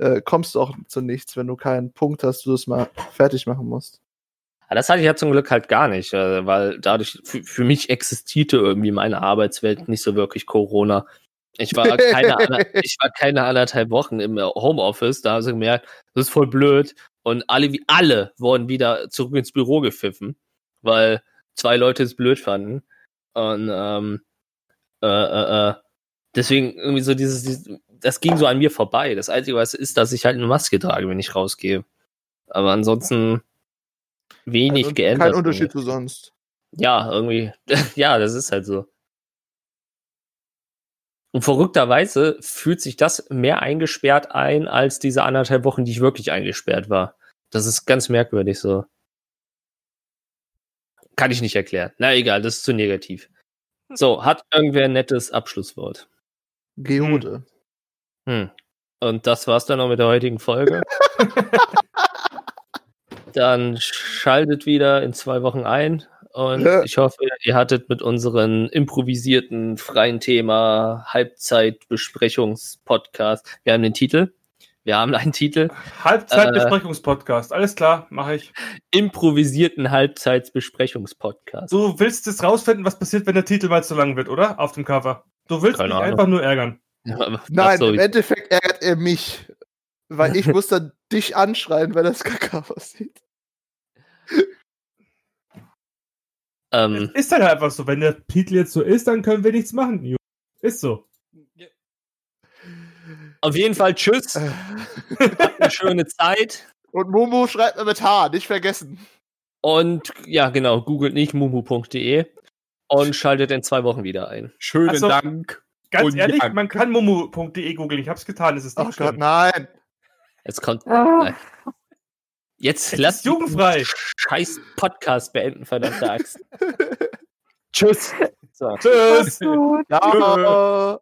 äh, kommst du auch zu nichts, wenn du keinen Punkt hast, du es mal fertig machen musst. Aber das hatte ich ja zum Glück halt gar nicht, äh, weil dadurch, für, mich existierte irgendwie meine Arbeitswelt nicht so wirklich Corona. Ich war keine, ich war keine anderthalb Wochen im Homeoffice, da haben sie gemerkt, das ist voll blöd. Und alle, wie alle, wurden wieder zurück ins Büro gepfiffen, weil zwei Leute es blöd fanden. Und ähm, äh, äh, äh, deswegen irgendwie so dieses, dieses, das ging so an mir vorbei. Das Einzige, was ist, dass ich halt eine Maske trage, wenn ich rausgehe. Aber ansonsten wenig Also geändert. Kein Unterschied zu sonst. Ja, irgendwie. ja, das ist halt so. Und verrückterweise fühlt sich das mehr eingesperrt ein als diese anderthalb Wochen, die ich wirklich eingesperrt war. Das ist ganz merkwürdig so. Kann ich nicht erklären. Na egal, das ist zu negativ. So, hat irgendwer ein nettes Abschlusswort? Geode. Hm. Und das war's dann auch mit der heutigen Folge. dann schaltet wieder in zwei Wochen ein. Und Ja. ich hoffe, ihr hattet mit unseren improvisierten freien Thema Halbzeitbesprechungspodcast. Wir haben den Titel. Wir haben einen Titel, Halbzeitbesprechungspodcast. Alles klar, mache ich. improvisierten Halbzeitsbesprechungspodcast. Du willst jetzt rausfinden, was passiert, wenn der Titel mal zu lang wird, oder? Auf dem Cover. Du willst Keine mich Ahnung. einfach nur ärgern. Ach Nein, so, im Endeffekt ärgert er mich. Weil ich muss dann dich anschreien, wenn das Kaka aussieht. ähm, Ist halt einfach so. Wenn der Titel jetzt so ist, dann können wir nichts machen. Ist so. auf jeden Fall tschüss, habt eine schöne Zeit. Und Momo schreibt mir mit H, nicht vergessen. Und ja, genau, googelt nicht mumu.de und schaltet in zwei Wochen wieder ein. Schönen Also, Dank. Ganz Und ehrlich, ja. man kann momo.de googeln. Ich hab's getan. Es ist nicht Ach schlimm. Gott, nein. Jetzt kommt. Ah, Jetzt Es lasst ist jugendfrei. scheiß Podcast beenden, verdammte Axt. Tschüss. So. Tschüss. Ja.